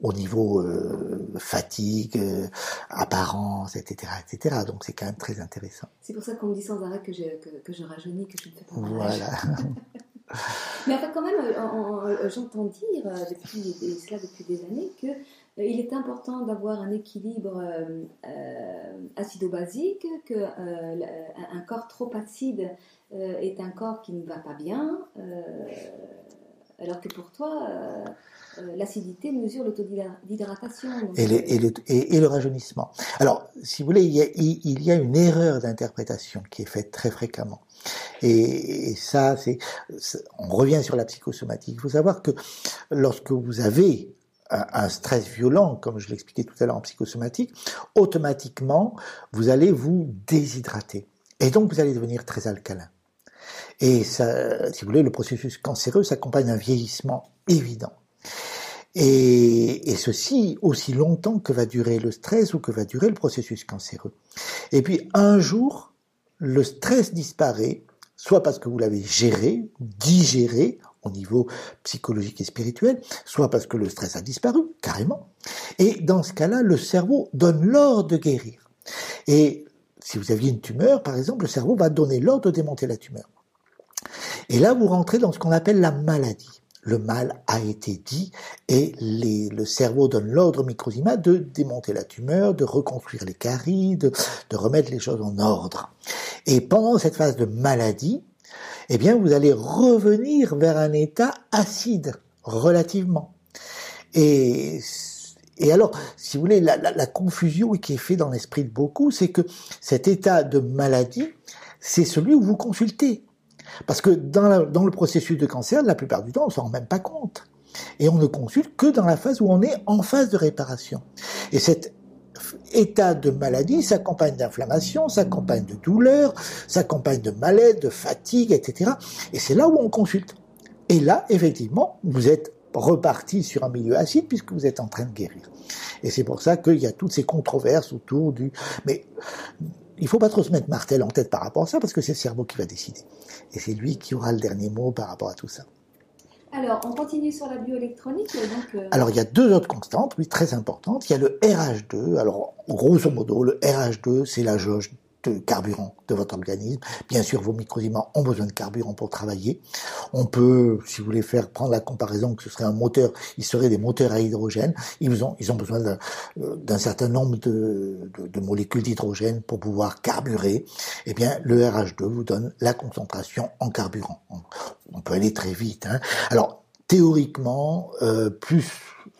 au niveau euh, fatigue, euh, apparence, etc., etc. Donc c'est quand même très intéressant. C'est pour ça qu'on me dit sans arrêt que je, que, que je rajeunis, que je ne fais pas Voilà. Mais en fait, quand même, euh, j'entends dire euh, depuis, cela depuis des années que il est important d'avoir un équilibre acido-basique, qu'un un corps trop acide est un corps qui ne va pas bien, alors que pour toi, euh, l'acidité mesure le taux d'hydratation. Et, et, le rajeunissement. Alors, si vous voulez, il y a une erreur d'interprétation qui est faite très fréquemment. Et, ça, c'est, on revient sur la psychosomatique. Il faut savoir que lorsque vous avez un, stress violent, comme je l'expliquais tout à l'heure en psychosomatique, automatiquement, vous allez vous déshydrater. Et donc, vous allez devenir très alcalin. Et ça, si vous voulez, le processus cancéreux s'accompagne d'un vieillissement évident. Et, et, ceci aussi longtemps que va durer le stress ou que va durer le processus cancéreux. Et puis un jour, le stress disparaît, soit parce que vous l'avez géré, digéré au niveau psychologique et spirituel, soit parce que le stress a disparu, carrément. Et dans ce cas-là, le cerveau donne l'ordre de guérir. Et si vous aviez une tumeur, par exemple, le cerveau va donner l'ordre de démonter la tumeur. Et là, vous rentrez dans ce qu'on appelle la maladie le mal a été dit et le cerveau donne l'ordre au microsima de démonter la tumeur, de reconstruire les caries, de, remettre les choses en ordre. Et pendant cette phase de maladie, eh bien, vous allez revenir vers un état acide, relativement. Et, et alors, si vous voulez, la confusion qui est faite dans l'esprit de beaucoup, c'est que cet état de maladie, c'est celui où vous consultez. Parce que dans, le processus de cancer, la plupart du temps, on ne s'en rend même pas compte. Et on ne consulte que dans la phase où on est en phase de réparation. Et cet état de maladie s'accompagne d'inflammation, s'accompagne de douleur, s'accompagne de malaise, de fatigue, etc. Et c'est là où on consulte. Et là, effectivement, vous êtes reparti sur un milieu acide puisque vous êtes en train de guérir. Et c'est pour ça qu'il y a toutes ces controverses autour du... il faut pas trop se mettre Martel en tête par rapport à ça, parce que c'est le cerveau qui va décider. Et c'est lui qui aura le dernier mot par rapport à tout ça. Alors, on continue sur la bioélectronique. Donc, euh, Alors, il y a deux autres constantes, oui, très importantes. Il y a le RH2. Alors, grosso modo, le RH2, c'est la jauge de carburant de votre organisme. Bien sûr, vos microsiments ont besoin de carburant pour travailler. On peut, si vous voulez faire prendre la comparaison que ce serait un moteur, il serait des moteurs à hydrogène. Ils ont, ils ont besoin d'un euh, certain nombre de molécules d'hydrogène pour pouvoir carburer. Eh bien, le RH2 vous donne la concentration en carburant. On, peut aller très vite. Hein. Alors, théoriquement, euh, plus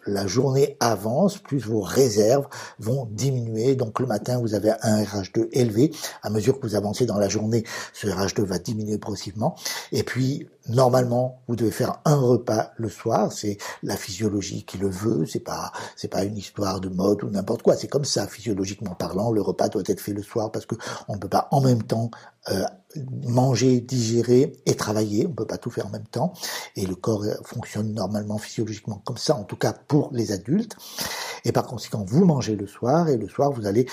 la journée avance, plus vos réserves vont diminuer. Donc le matin, vous avez un RH2 élevé. À mesure que vous avancez dans la journée, ce RH2 va diminuer progressivement. Et puis, normalement, vous devez faire un repas le soir. C'est la physiologie qui le veut. C'est pas, c'est pas une histoire de mode ou n'importe quoi. C'est comme ça, physiologiquement parlant. Le repas doit être fait le soir parce que on ne peut pas en même temps euh, manger, digérer et travailler. On peut pas tout faire en même temps. Et le corps fonctionne normalement physiologiquement comme ça, en tout cas pour les adultes. Et par conséquent, vous mangez le soir et le soir, vous allez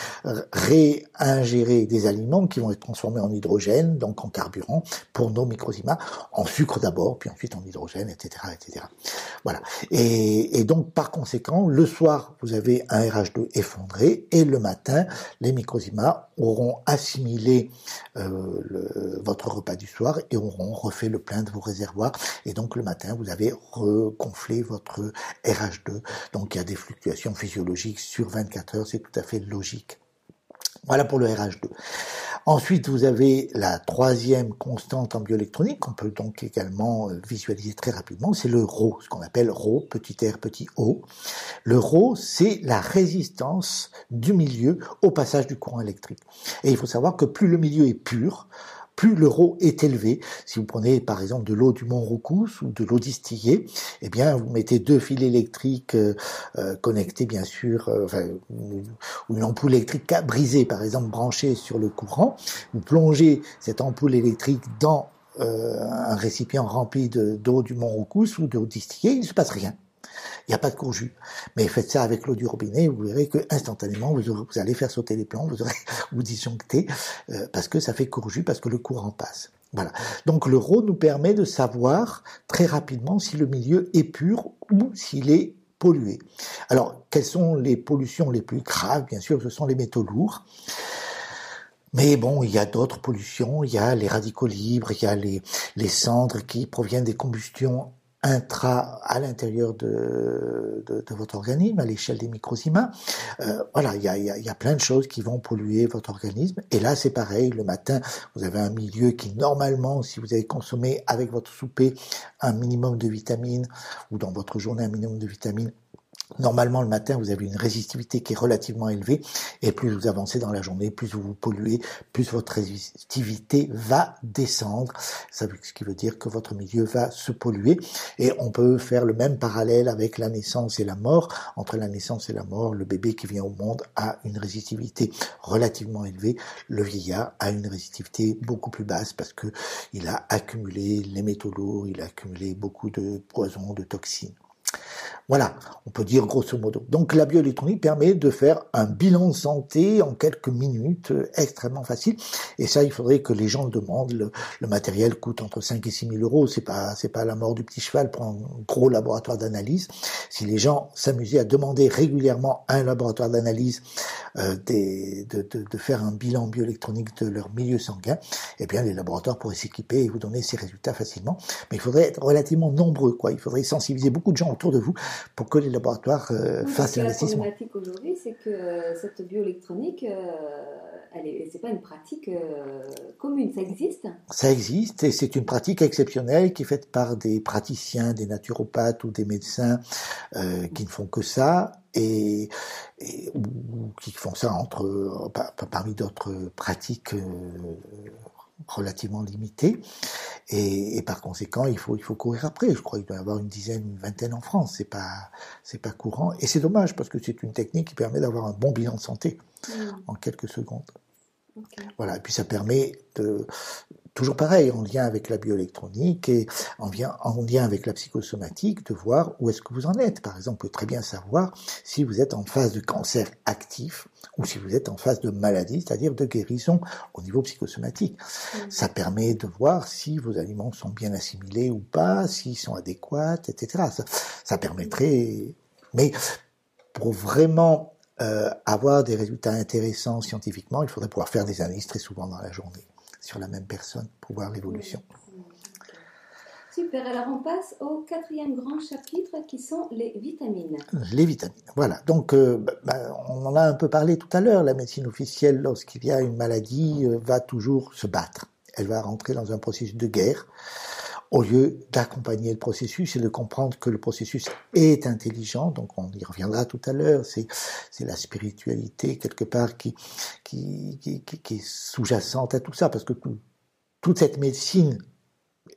réingérer des aliments qui vont être transformés en hydrogène, donc en carburant pour nos microzymas, en sucre d'abord, puis ensuite en hydrogène, etc., etc. Voilà. Et, et donc, par conséquent, le soir, vous avez un RH2 effondré et le matin, les microzymas auront assimilé euh, le, euh, votre repas du soir et on, refait le plein de vos réservoirs. Et donc le matin, vous avez reconflé votre RH2. Donc il y a des fluctuations physiologiques sur 24 heures, c'est tout à fait logique. Voilà pour le RH2. Ensuite, vous avez la troisième constante en bioélectronique qu'on peut donc également euh, visualiser très rapidement, c'est le Rho, ce qu'on appelle Rho, petit r, petit o. Le Rho, c'est la résistance du milieu au passage du courant électrique. Et il faut savoir que plus le milieu est pur, plus l'euro est élevé. Si vous prenez par exemple de l'eau du Mont Roucous ou de l'eau distillée, eh bien vous mettez deux fils électriques euh, euh, connectés bien sûr, euh, ou une ampoule électrique brisée par exemple branchée sur le courant. Vous plongez cette ampoule électrique dans un récipient rempli d'eau du Mont Roucous ou d'eau distillée, il ne se passe rien. Il n'y a pas de courju. Mais faites ça avec l'eau du robinet, vous verrez que instantanément vous, allez faire sauter les plans, vous aurez vous disjoncter euh, parce que ça fait courju, parce que le courant passe. Voilà. Donc le RO nous permet de savoir très rapidement si le milieu est pur ou s'il est pollué. Alors, quelles sont les pollutions les plus graves? Bien sûr, ce sont les métaux lourds. Mais bon, il y a d'autres pollutions, il y a les radicaux libres, il y a les cendres qui proviennent des combustions intra à l'intérieur de, votre organisme, à l'échelle des microzymas. Euh, voilà, il y a, y, y a, plein de choses qui vont polluer votre organisme. Et là, c'est pareil, le matin, vous avez un milieu qui, normalement, si vous avez consommé avec votre souper un minimum de vitamines, ou dans votre journée un minimum de vitamines, Normalement, le matin, vous avez une résistivité qui est relativement élevée, et plus vous avancez dans la journée, plus vous vous polluez, plus votre résistivité va descendre. Ça, ce qui veut dire que votre milieu va se polluer. Et on peut faire le même parallèle avec la naissance et la mort. Entre la naissance et la mort, le bébé qui vient au monde a une résistivité relativement élevée. Le vieillard a une résistivité beaucoup plus basse parce que il a accumulé les métaux lourds, il a accumulé beaucoup de poisons, de toxines. Voilà, on peut dire grosso modo. Donc la bioélectronique permet de faire un bilan santé en quelques minutes, euh, extrêmement facile. Et ça, il faudrait que les gens le demandent. Le, matériel coûte entre 5 et 6 000 euros. C'est pas, c'est pas la mort du petit cheval pour un gros laboratoire d'analyse. Si les gens s'amusaient à demander régulièrement à un laboratoire d'analyse euh, de, de, de, faire un bilan bioélectronique de leur milieu sanguin, eh bien les laboratoires pourraient s'équiper et vous donner ces résultats facilement. Mais il faudrait être relativement nombreux, quoi. Il faudrait sensibiliser beaucoup de gens autour de vous pour que les laboratoires euh, fassent l'investissement. La problématique aujourd'hui, c'est que euh, cette bioélectronique, euh, elle est, c'est pas une pratique commune, ça existe? Ça existe et c'est une pratique exceptionnelle qui est faite par des praticiens, des naturopathes ou des médecins qui ne font que ça et, ou, qui font ça entre parmi d'autres pratiques relativement limité et, et, par conséquent il faut il faut courir après. Je crois qu'il doit y avoir une dizaine, une vingtaine en France. C'est pas c'est pas courant et c'est dommage parce que c'est une technique qui permet d'avoir un bon bilan de santé mmh. en quelques secondes. Voilà, et puis ça permet de, toujours pareil, en lien avec la bioélectronique et en lien, en lien avec la psychosomatique, de voir où est-ce que vous en êtes. Par exemple, on peut très bien savoir si vous êtes en phase de cancer actif ou si vous êtes en phase de maladie, c'est-à-dire de guérison au niveau psychosomatique. Mmh. Ça permet de voir si vos aliments sont bien assimilés ou pas, s'ils sont adéquats, etc. Ça, ça permettrait, mais pour vraiment euh, avoir des résultats intéressants scientifiquement, il faudrait pouvoir faire des analyses très souvent dans la journée sur la même personne pour voir l'évolution. Super, alors on passe au quatrième grand chapitre qui sont les vitamines. Les vitamines, voilà. Donc euh, bah, bah, on en a un peu parlé tout à l'heure, la médecine officielle, lorsqu'il y a une maladie, euh, va toujours se battre. Elle va rentrer dans un processus de guerre au lieu d'accompagner le processus et de comprendre que le processus est intelligent, donc on y reviendra tout à l'heure, c'est, la spiritualité quelque part qui, qui, qui, qui est sous-jacente à tout ça, parce que toute cette médecine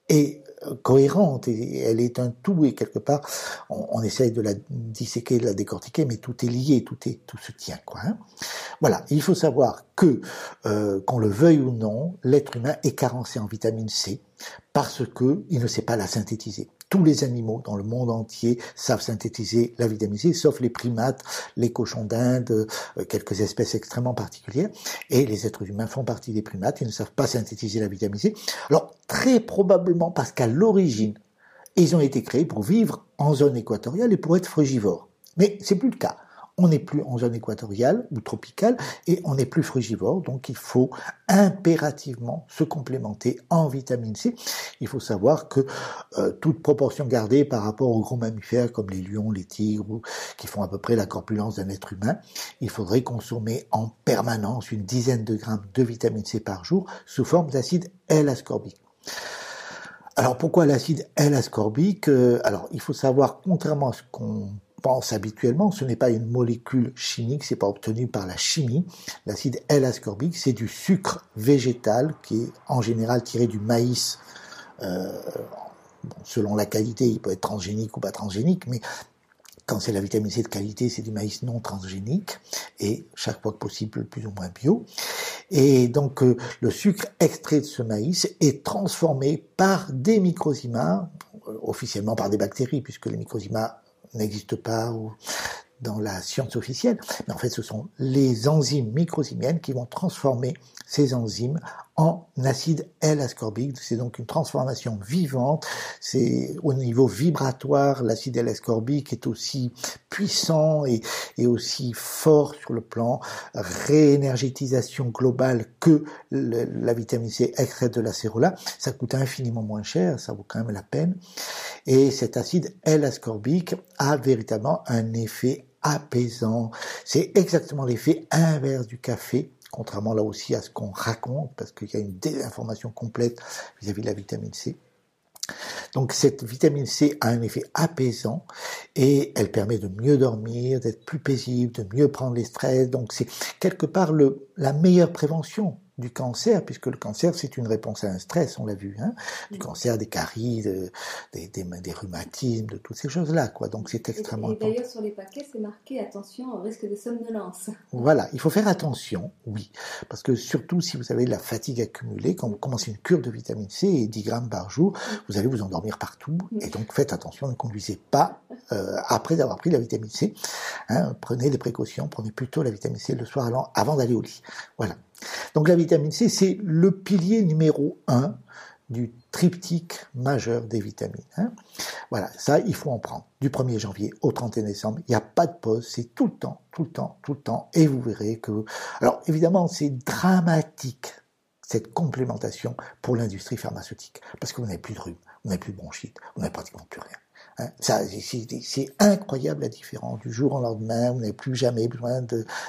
est cohérente et elle est un tout et quelque part on, on, essaye de la disséquer, de la décortiquer, mais tout est lié, tout est tout se tient quoi. Hein. Voilà, il faut savoir que euh, qu'on le veuille ou non, l'être humain est carencé en vitamine C parce que il ne sait pas la synthétiser tous les animaux dans le monde entier savent synthétiser la vitamine sauf les primates, les cochons d'Inde, euh, quelques espèces extrêmement particulières. Et les êtres humains font partie des primates, ils ne savent pas synthétiser la vitamine. Alors, très probablement parce qu'à l'origine, ils ont été créés pour vivre en zone équatoriale et pour être frugivores. Mais c'est plus le cas on n'est plus en zone équatoriale ou tropicale et on n'est plus frugivore, donc il faut impérativement se complémenter en vitamine C. Il faut savoir que euh, toute proportion gardée par rapport aux gros mammifères comme les lions, les tigres, qui font à peu près la corpulence d'un être humain, il faudrait consommer en permanence une dizaine de grammes de vitamine C par jour sous forme d'acide L-ascorbique. Alors pourquoi l'acide L-ascorbique? Euh, Alors il faut savoir, contrairement à ce qu'on pense habituellement, ce n'est pas une molécule chimique, c'est pas obtenu par la chimie. L'acide L-ascorbique, c'est du sucre végétal qui est en général tiré du maïs. Euh, selon la qualité, il peut être transgénique ou pas transgénique, mais quand c'est la vitamine C de qualité, c'est du maïs non transgénique et chaque fois que possible plus ou moins bio. Et donc euh, le sucre extrait de ce maïs est transformé par des microzymas, euh, officiellement par des bactéries, puisque les microzymas n'existe pas dans la science officielle, mais en fait ce sont les enzymes microzymiennes qui vont transformer ces enzymes en acide L-ascorbique. C'est donc une transformation vivante. C'est au niveau vibratoire, l'acide L-ascorbique est aussi puissant et, et, aussi fort sur le plan réénergétisation globale que la vitamine C extrait de la cérola. Ça coûte infiniment moins cher, ça vaut quand même la peine. Et cet acide L-ascorbique a véritablement un effet apaisant. C'est exactement l'effet inverse du café contrairement là aussi à ce qu'on raconte, parce qu'il y a une désinformation complète vis-à-vis de la vitamine C. Donc cette vitamine C a un effet apaisant et elle permet de mieux dormir, d'être plus paisible, de mieux prendre les stress. Donc c'est quelque part la meilleure prévention du cancer, puisque le cancer, c'est une réponse à un stress, on l'a vu, hein, du cancer, des caries, des, des, des, rhumatismes, de toutes ces choses-là, quoi. Donc c'est extrêmement et, et d'ailleurs, sur les paquets, c'est marqué attention au risque de somnolence. Voilà, il faut faire attention, oui, parce que surtout si vous avez de la fatigue accumulée, quand vous commencez une cure de vitamine C et 10 grammes par jour, vous allez vous endormir partout, et donc faites attention, ne conduisez pas euh, après avoir pris la vitamine C. Hein, prenez des précautions, prenez plutôt la vitamine C le soir avant d'aller au lit. Voilà. Donc la vitamine C, c'est le pilier numéro un du triptyque majeur des vitamines. Hein. Voilà, ça, il faut en prendre. Du 1er janvier au 31 décembre, il n'y a pas de pause, c'est tout le temps, tout le temps, tout le temps. Et vous verrez que... Alors évidemment, c'est dramatique, cette complémentation pour l'industrie pharmaceutique. Parce que vous n'avez plus de rhume, vous n'avez plus de bronchite, vous n'avez pratiquement plus rien. Hein, c'est incroyable la différence. Du jour au lendemain, vous n'avez plus jamais besoin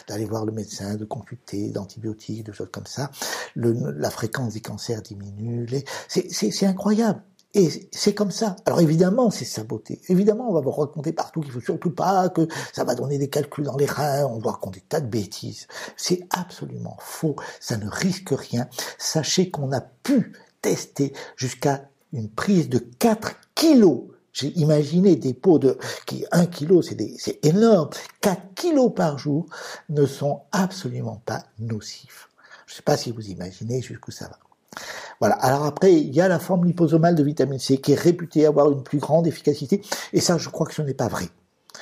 d'aller voir le médecin, de consulter, d'antibiotiques, de choses comme ça. Le, la fréquence des cancers diminue. C'est incroyable. Et c'est comme ça. Alors évidemment, c'est saboté. Évidemment, on va vous raconter partout qu'il faut surtout pas, que ça va donner des calculs dans les reins, on va raconter des tas de bêtises. C'est absolument faux. Ça ne risque rien. Sachez qu'on a pu tester jusqu'à une prise de 4 kilos j'ai imaginé des pots de qui un kilo, c'est énorme. 4 kilos par jour ne sont absolument pas nocifs. Je ne sais pas si vous imaginez jusqu'où ça va. Voilà. Alors après, il y a la forme liposomale de vitamine C qui est réputée avoir une plus grande efficacité. Et ça, je crois que ce n'est pas vrai.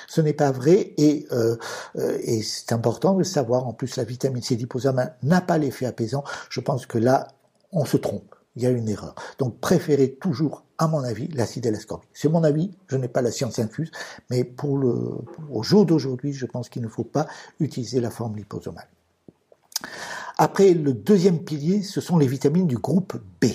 Ce n'est pas vrai et, euh, euh et c'est important de savoir. En plus, la vitamine C liposomale n'a pas l'effet apaisant. Je pense que là, on se trompe il y a une erreur. Donc préférez toujours, à mon avis, l'acide L-ascorbique. C'est mon avis, je n'ai pas la science infuse, mais pour le, au jour d'aujourd'hui, je pense qu'il ne faut pas utiliser la forme liposomale. Après, le deuxième pilier, ce sont les vitamines du groupe B.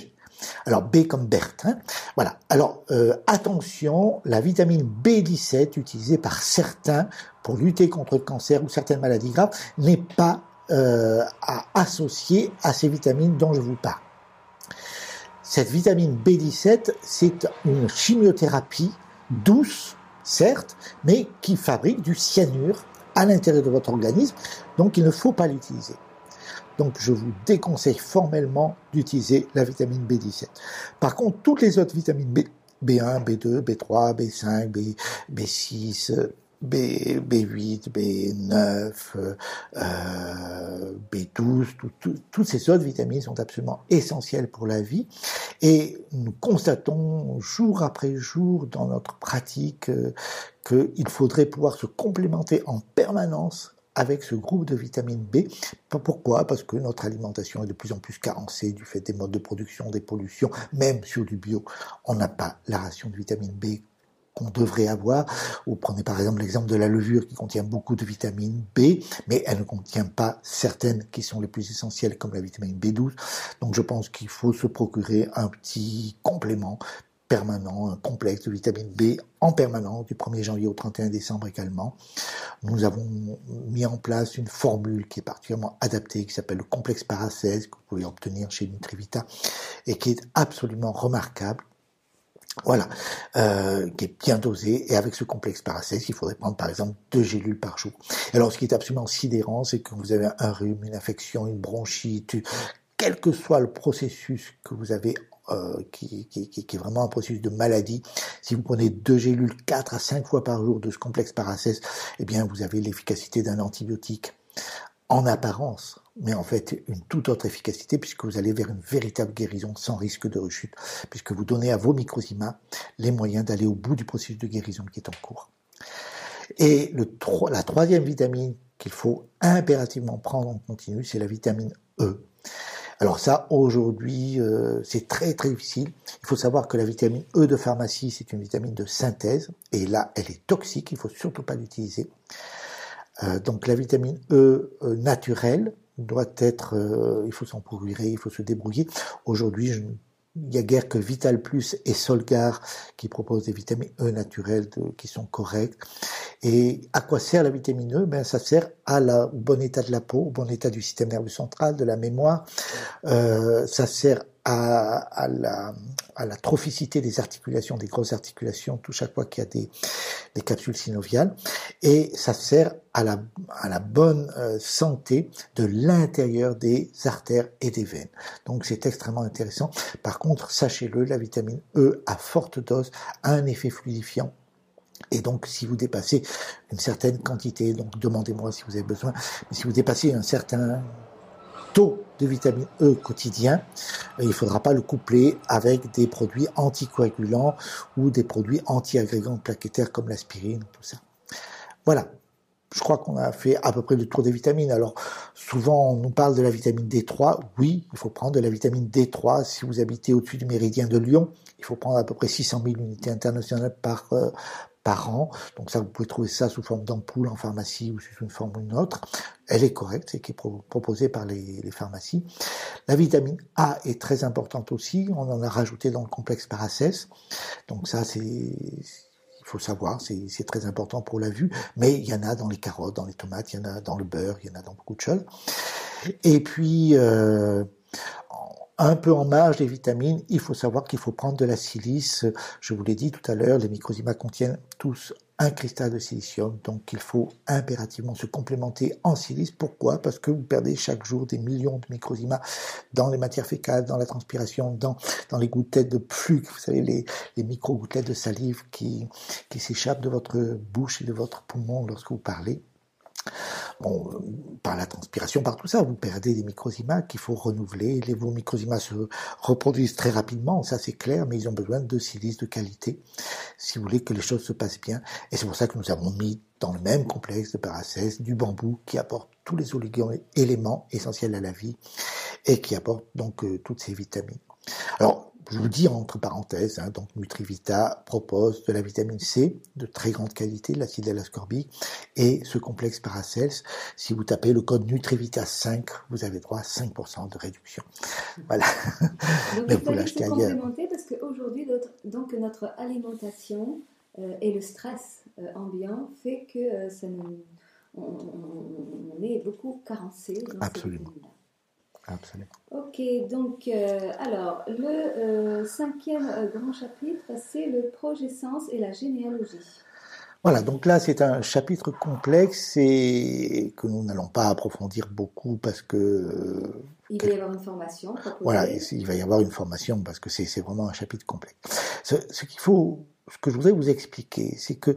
Alors B comme Berthe. Hein. Voilà. Alors euh, attention, la vitamine B17 utilisée par certains pour lutter contre le cancer ou certaines maladies graves n'est pas euh, à associer à ces vitamines dont je vous parle. Cette vitamine B17, c'est une chimiothérapie douce, certes, mais qui fabrique du cyanure à l'intérieur de votre organisme, donc il ne faut pas l'utiliser. Donc je vous déconseille formellement d'utiliser la vitamine B17. Par contre, toutes les autres vitamines B, B1, B2, B3, B5, B, B6, B, B8, B9, euh, B12, toutes ces autres vitamines sont absolument essentielles pour la vie et nous constatons jour après jour dans notre pratique euh, qu'il faudrait pouvoir se complémenter en permanence avec ce groupe de vitamine B. Pourquoi? Parce que notre alimentation est de plus en plus carencée du fait des modes de production, des pollutions, même sur du bio. On n'a pas la ration de vitamine B qu'on devrait avoir. Vous prenez par exemple l'exemple de la levure qui contient beaucoup de vitamine B, mais elle ne contient pas certaines qui sont les plus essentielles comme la vitamine B12. Donc je pense qu'il faut se procurer un petit complément permanent, un complexe de vitamine B en permanence du 1er janvier au 31 décembre également. Nous avons mis en place une formule qui est particulièrement adaptée, qui s'appelle le complexe para 16, que vous pouvez obtenir chez Nutrivita, et qui est absolument remarquable voilà, euh, qui est bien dosé. Et avec ce complexe paracèse, il faudrait prendre par exemple deux gélules par jour. Alors ce qui est absolument sidérant, c'est que vous avez un rhume, une infection, une bronchite, quel que soit le processus que vous avez euh, qui, est vraiment un processus de maladie. Si vous prenez deux gélules quatre à cinq fois par jour de ce complexe paracèse, eh bien vous avez l'efficacité d'un antibiotique en apparence, mais en fait une toute autre efficacité puisque vous allez vers une véritable guérison sans risque de rechute, puisque vous donnez à vos microzymas les moyens d'aller au bout du processus de guérison qui est en cours. Et le, la troisième vitamine qu'il faut impérativement prendre en continu, c'est la vitamine E. Alors ça, aujourd'hui, euh, c'est très très difficile. Il faut savoir que la vitamine E de pharmacie, c'est une vitamine de synthèse, et là, elle est toxique, il faut surtout pas l'utiliser. Euh, donc la vitamine E euh, naturelle doit être, il faut s'en procurer, il faut se débrouiller. Aujourd'hui, je il y a guère que Vital Plus et Solgar qui proposent des vitamines E naturelles qui sont correctes. Et à quoi sert la vitamine E? Ben ça sert à la, au bon état de la peau, au bon état du système nerveux central, de la mémoire. Euh, ça sert à, à, la, à la trophicité des articulations, des grosses articulations, tout chaque fois qu'il y a des, capsules synoviales, et ça sert à la, à la bonne euh, santé de l'intérieur des artères et des veines. Donc c'est extrêmement intéressant. Par contre, sachez-le, la vitamine E à forte dose a un effet fluidifiant et donc, si vous dépassez une certaine quantité, donc demandez-moi si vous avez besoin, mais si vous dépassez un certain taux de vitamine E quotidien, il ne faudra pas le coupler avec des produits anticoagulants ou des produits anti-agrégants plaquettaires comme l'aspirine, tout ça. Voilà. Je crois qu'on a fait à peu près le tour des vitamines. Alors, souvent, on nous parle de la vitamine D3. Oui, il faut prendre de la vitamine D3. Si vous habitez au-dessus du méridien de Lyon, il faut prendre à peu près 600 000 unités internationales par, euh, par an. Donc ça, vous pouvez trouver ça sous forme d'ampoule en pharmacie ou sous une forme ou une autre. Elle est correcte, c'est qui est proposée par les, pharmacies. La vitamine A est très importante aussi. On en a rajouté dans le complexe Paracès. Donc ça, c'est il faut savoir, c'est très important pour la vue, mais il y en a dans les carottes, dans les tomates, il y en a dans le beurre, il y en a dans beaucoup de choses. Et puis, euh, un peu en marge des vitamines, il faut savoir qu'il faut prendre de la silice. Je vous l'ai dit tout à l'heure, les microzymas contiennent tous un cristal de silicium, donc il faut impérativement se complémenter en silice. Pourquoi? Parce que vous perdez chaque jour des millions de microzymas dans les matières fécales, dans la transpiration, dans, dans les gouttelettes de pluie, vous savez, les, les micro-gouttelettes de salive qui, qui s'échappent de votre bouche et de votre poumon lorsque vous parlez. Bon, par la transpiration, par tout ça, vous perdez des microzymas qu'il faut renouveler. Les, vos microzymas se reproduisent très rapidement, ça c'est clair, mais ils ont besoin de silice de qualité si vous voulez que les choses se passent bien. Et c'est pour ça que nous avons mis dans le même complexe de Paracès du bambou qui apporte tous les éléments essentiels à la vie et qui apporte donc euh, toutes ces vitamines. Alors, je vous dis entre parenthèses, hein, donc Nutrivita propose de la vitamine C de très grande qualité, l'acide ascorbique, et ce complexe Paracels. Si vous tapez le code Nutrivita 5, vous avez droit à 5% de réduction. Voilà. Mais vous l'achetez ailleurs. parce qu'aujourd'hui, donc notre alimentation euh, et le stress euh, ambiant fait que euh, ça nous, on, est beaucoup carencé. Absolument. Absolument. Ok, donc euh, alors le euh, cinquième euh, grand chapitre, c'est le progescence et la généalogie. Voilà, donc là c'est un chapitre complexe et que nous n'allons pas approfondir beaucoup parce que... il va y avoir une formation. Voilà, il va y avoir une formation parce que c'est vraiment un chapitre complexe. Ce, ce qu'il faut, ce que je voudrais vous expliquer, c'est que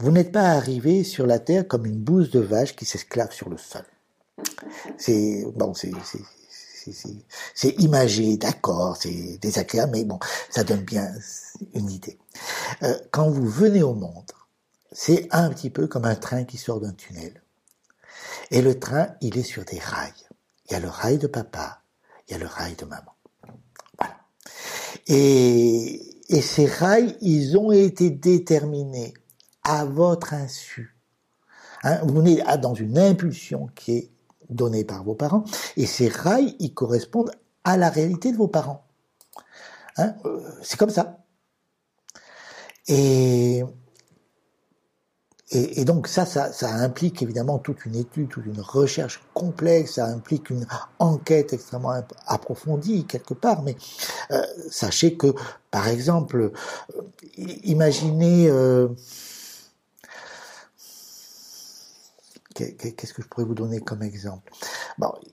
vous n'êtes pas arrivé sur la Terre comme une bouse de vache qui s'esclave sur le sol. C'est bon, c'est c'est imagé, d'accord, c'est désagréable, mais bon, ça donne bien une idée. Euh, quand vous venez au monde, c'est un petit peu comme un train qui sort d'un tunnel. Et le train, il est sur des rails. Il y a le rail de papa, il y a le rail de maman. Voilà. Et, et ces rails, ils ont été déterminés à votre insu. Hein, vous venez dans une impulsion qui est donnés par vos parents, et ces rails, ils correspondent à la réalité de vos parents. Hein euh, c'est comme ça. Et, et, donc ça, ça, ça, implique évidemment toute une étude, toute une recherche complexe, ça implique une enquête extrêmement approfondie quelque part, mais euh, sachez que, par exemple, euh, imaginez... Euh, Qu'est-ce que je pourrais vous donner comme exemple?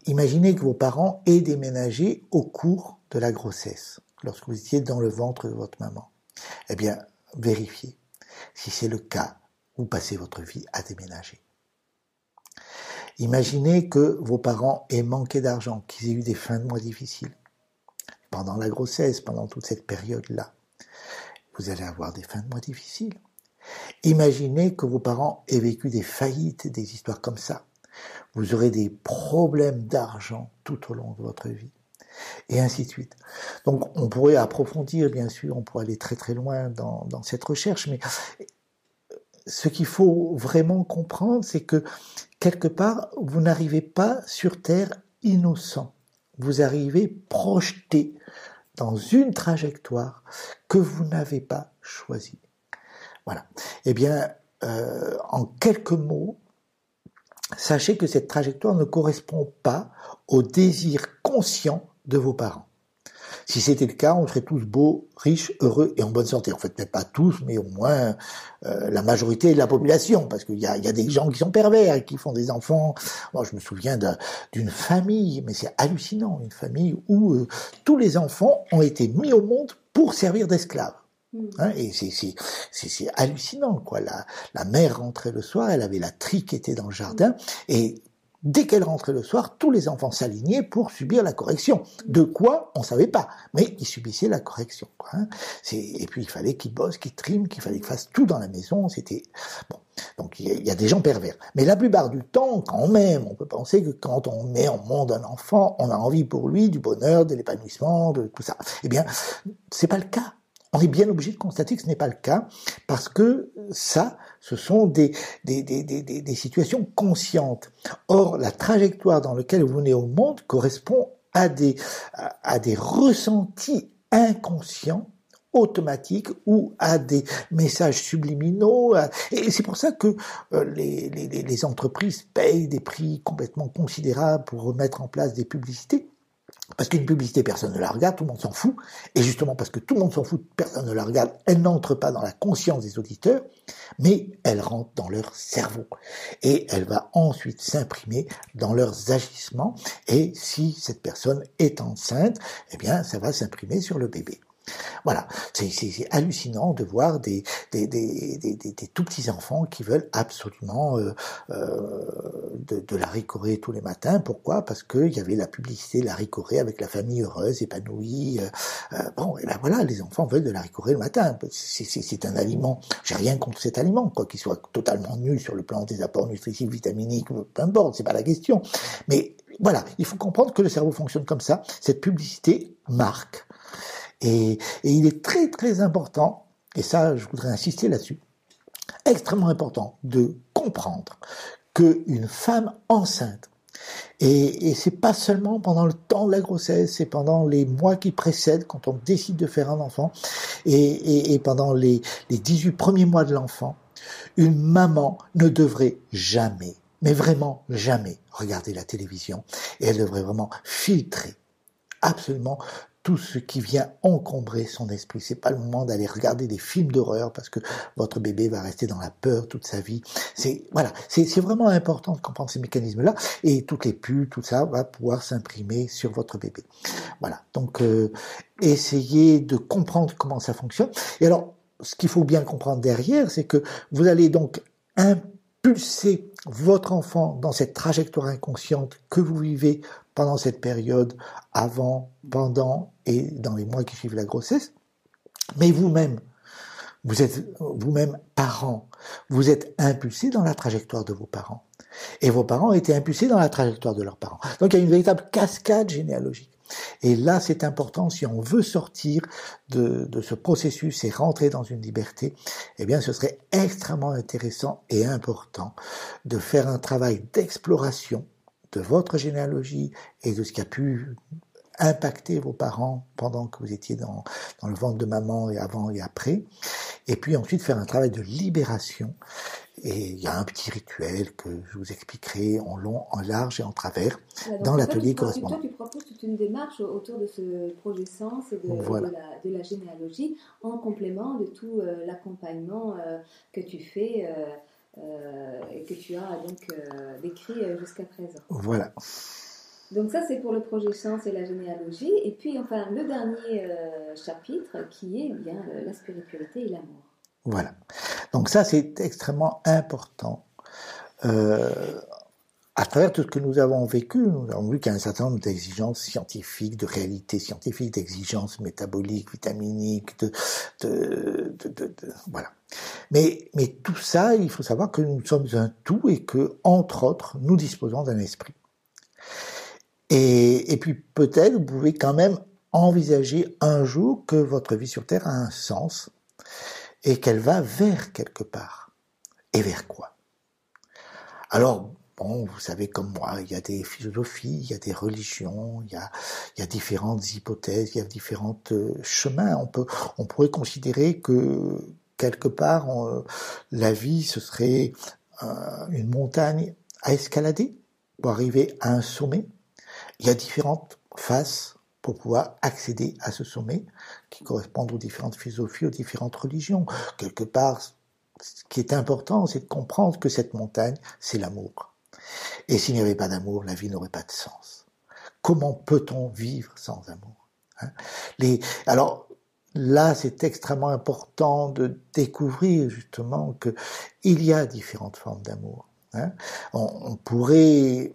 Imaginez que vos parents aient déménagé au cours de la grossesse, lorsque vous étiez dans le ventre de votre maman. Eh bien, vérifiez. Si c'est le cas, vous passez votre vie à déménager. Imaginez que vos parents aient manqué d'argent, qu'ils aient eu des fins de mois difficiles. Pendant la grossesse, pendant toute cette période-là, vous allez avoir des fins de mois difficiles. Imaginez que vos parents aient vécu des faillites, des histoires comme ça. Vous aurez des problèmes d'argent tout au long de votre vie. Et ainsi de suite. Donc on pourrait approfondir, bien sûr, on pourrait aller très très loin dans, cette recherche, mais ce qu'il faut vraiment comprendre, c'est que quelque part, vous n'arrivez pas sur Terre innocent. Vous arrivez projeté dans une trajectoire que vous n'avez pas choisie. Voilà. Eh bien, euh, en quelques mots, sachez que cette trajectoire ne correspond pas au désir conscient de vos parents. Si c'était le cas, on serait tous beaux, riches, heureux et en bonne santé. En fait, peut-être pas tous, mais au moins euh, la majorité de la population, parce qu'il y a, des gens qui sont pervers, qui font des enfants. Moi, je me souviens d'une famille, mais c'est hallucinant, une famille où euh, tous les enfants ont été mis au monde pour servir d'esclaves. Mm. Hein, et c'est hallucinant, quoi. La, la mère rentrait le soir, elle avait la tri qui était dans le jardin, et Dès qu'elle rentrait le soir, tous les enfants s'alignaient pour subir la correction. De quoi On savait pas, mais ils subissaient la correction. Hein. Et puis il fallait qu'ils bossent, qu'ils triment, qu'il fallait qu'ils fassent tout dans la maison. C'était bon. Donc il y, a des gens pervers. Mais la plupart du temps, quand m'aime, on peut penser que quand on met en monde un enfant, on a envie pour lui du bonheur, de l'épanouissement, de tout ça. Eh bien, c'est pas le cas on est bien obligé de constater que ce n'est pas le cas, parce que ça, ce sont des, des, des, des, situations conscientes. Or, la trajectoire dans laquelle vous venez au monde correspond à des, à des ressentis inconscients automatiques ou à des messages subliminaux. Et c'est pour ça que euh, les, les, les entreprises payent des prix complètement considérables pour mettre en place des publicités parce qu'une publicité, personne ne la regarde, tout le monde s'en fout. Et justement, parce que tout le monde s'en fout, personne ne la regarde, elle n'entre pas dans la conscience des auditeurs, mais elle rentre dans leur cerveau. Et elle va ensuite s'imprimer dans leurs agissements. Et si cette personne est enceinte, eh bien, ça va s'imprimer sur le bébé. Voilà, c'est hallucinant de voir des, des, tout petits enfants qui veulent absolument euh, euh, de, de la ricorée tous les matins. Pourquoi? Parce qu'il y avait la publicité la ricorée avec la famille heureuse, épanouie. Euh, bon, et ben voilà, les enfants veulent de la ricorée le matin. C'est un aliment. J'ai rien contre cet aliment, quoi qu'il soit totalement nul sur le plan des apports nutritifs, vitaminiques, peu importe, c'est pas la question. Mais voilà, il faut comprendre que le cerveau fonctionne comme ça. Cette publicité marque et, il est très très important, et ça je voudrais insister là-dessus, extrêmement important de comprendre qu'une femme enceinte, et, et c'est pas seulement pendant le temps de la grossesse, c'est pendant les mois qui précèdent, quand on décide de faire un enfant, et, et, et pendant les, les 18 premiers mois de l'enfant, une maman ne devrait jamais, mais vraiment jamais, regarder la télévision, et elle devrait vraiment filtrer absolument tout ce qui vient encombrer son esprit. C'est pas le moment d'aller regarder des films d'horreur parce que votre bébé va rester dans la peur toute sa vie. C'est voilà, c'est vraiment important de comprendre ces mécanismes-là et toutes les pulls, tout ça va pouvoir s'imprimer sur votre bébé. Voilà. Donc euh, essayez de comprendre comment ça fonctionne. Et alors, ce qu'il faut bien comprendre derrière, c'est que vous allez donc impulser votre enfant dans cette trajectoire inconsciente que vous vivez pendant cette période, avant, pendant et dans les mois qui suivent la grossesse. Mais vous-même, vous êtes vous-même parent, vous êtes impulsé dans la trajectoire de vos parents. Et vos parents ont été impulsés dans la trajectoire de leurs parents. Donc il y a une véritable cascade généalogique. Et là, c'est important, si on veut sortir de, de, ce processus et rentrer dans une liberté, eh bien, ce serait extrêmement intéressant et important de faire un travail d'exploration de votre généalogie et de ce qui a pu impacter vos parents pendant que vous étiez dans, dans le ventre de maman et avant et après. Et puis ensuite faire un travail de libération et il y a un petit rituel que je vous expliquerai en long, en large et en travers dans l'atelier correspondant. Toi, tu proposes toute une démarche autour de ce projet Sens et de, de, la, généalogie en complément de tout euh, l'accompagnement euh, que tu fais euh, et que tu as donc décrit jusqu'à présent. Voilà. Donc ça, c'est pour le projet Sens et la généalogie. Et puis, enfin, le dernier chapitre qui est bien la spiritualité et l'amour. Voilà. Donc ça, c'est extrêmement important. Euh, à travers tout ce que nous avons vécu, nous avons vu qu'il y a un certain nombre d'exigences scientifiques, de réalités scientifiques, d'exigences métaboliques, vitaminiques, de, de, de, de, voilà. Mais, mais tout ça, il faut savoir que nous sommes un tout et que, entre autres, nous disposons d'un esprit. Et, et puis peut-être vous pouvez quand même envisager un jour que votre vie sur Terre a un sens et qu'elle va vers quelque part. Et vers quoi? Alors, Bon, vous savez comme moi, il y a des philosophies, il y a des religions, il y a, il y a différentes hypothèses, il y a différents euh, chemins. On peut, on pourrait considérer que quelque part, la vie ce serait euh, une montagne à escalader pour arriver à un sommet. Il y a différentes faces pour pouvoir accéder à ce sommet qui correspondent aux différentes philosophies, aux différentes religions. Quelque part, ce qui est important, c'est de comprendre que cette montagne, c'est l'amour. Et s'il n'y avait pas d'amour, la vie n'aurait pas de sens. Comment peut-on vivre sans amour hein? Alors là, c'est extrêmement important de découvrir justement que il y a différentes formes d'amour. Hein on, pourrait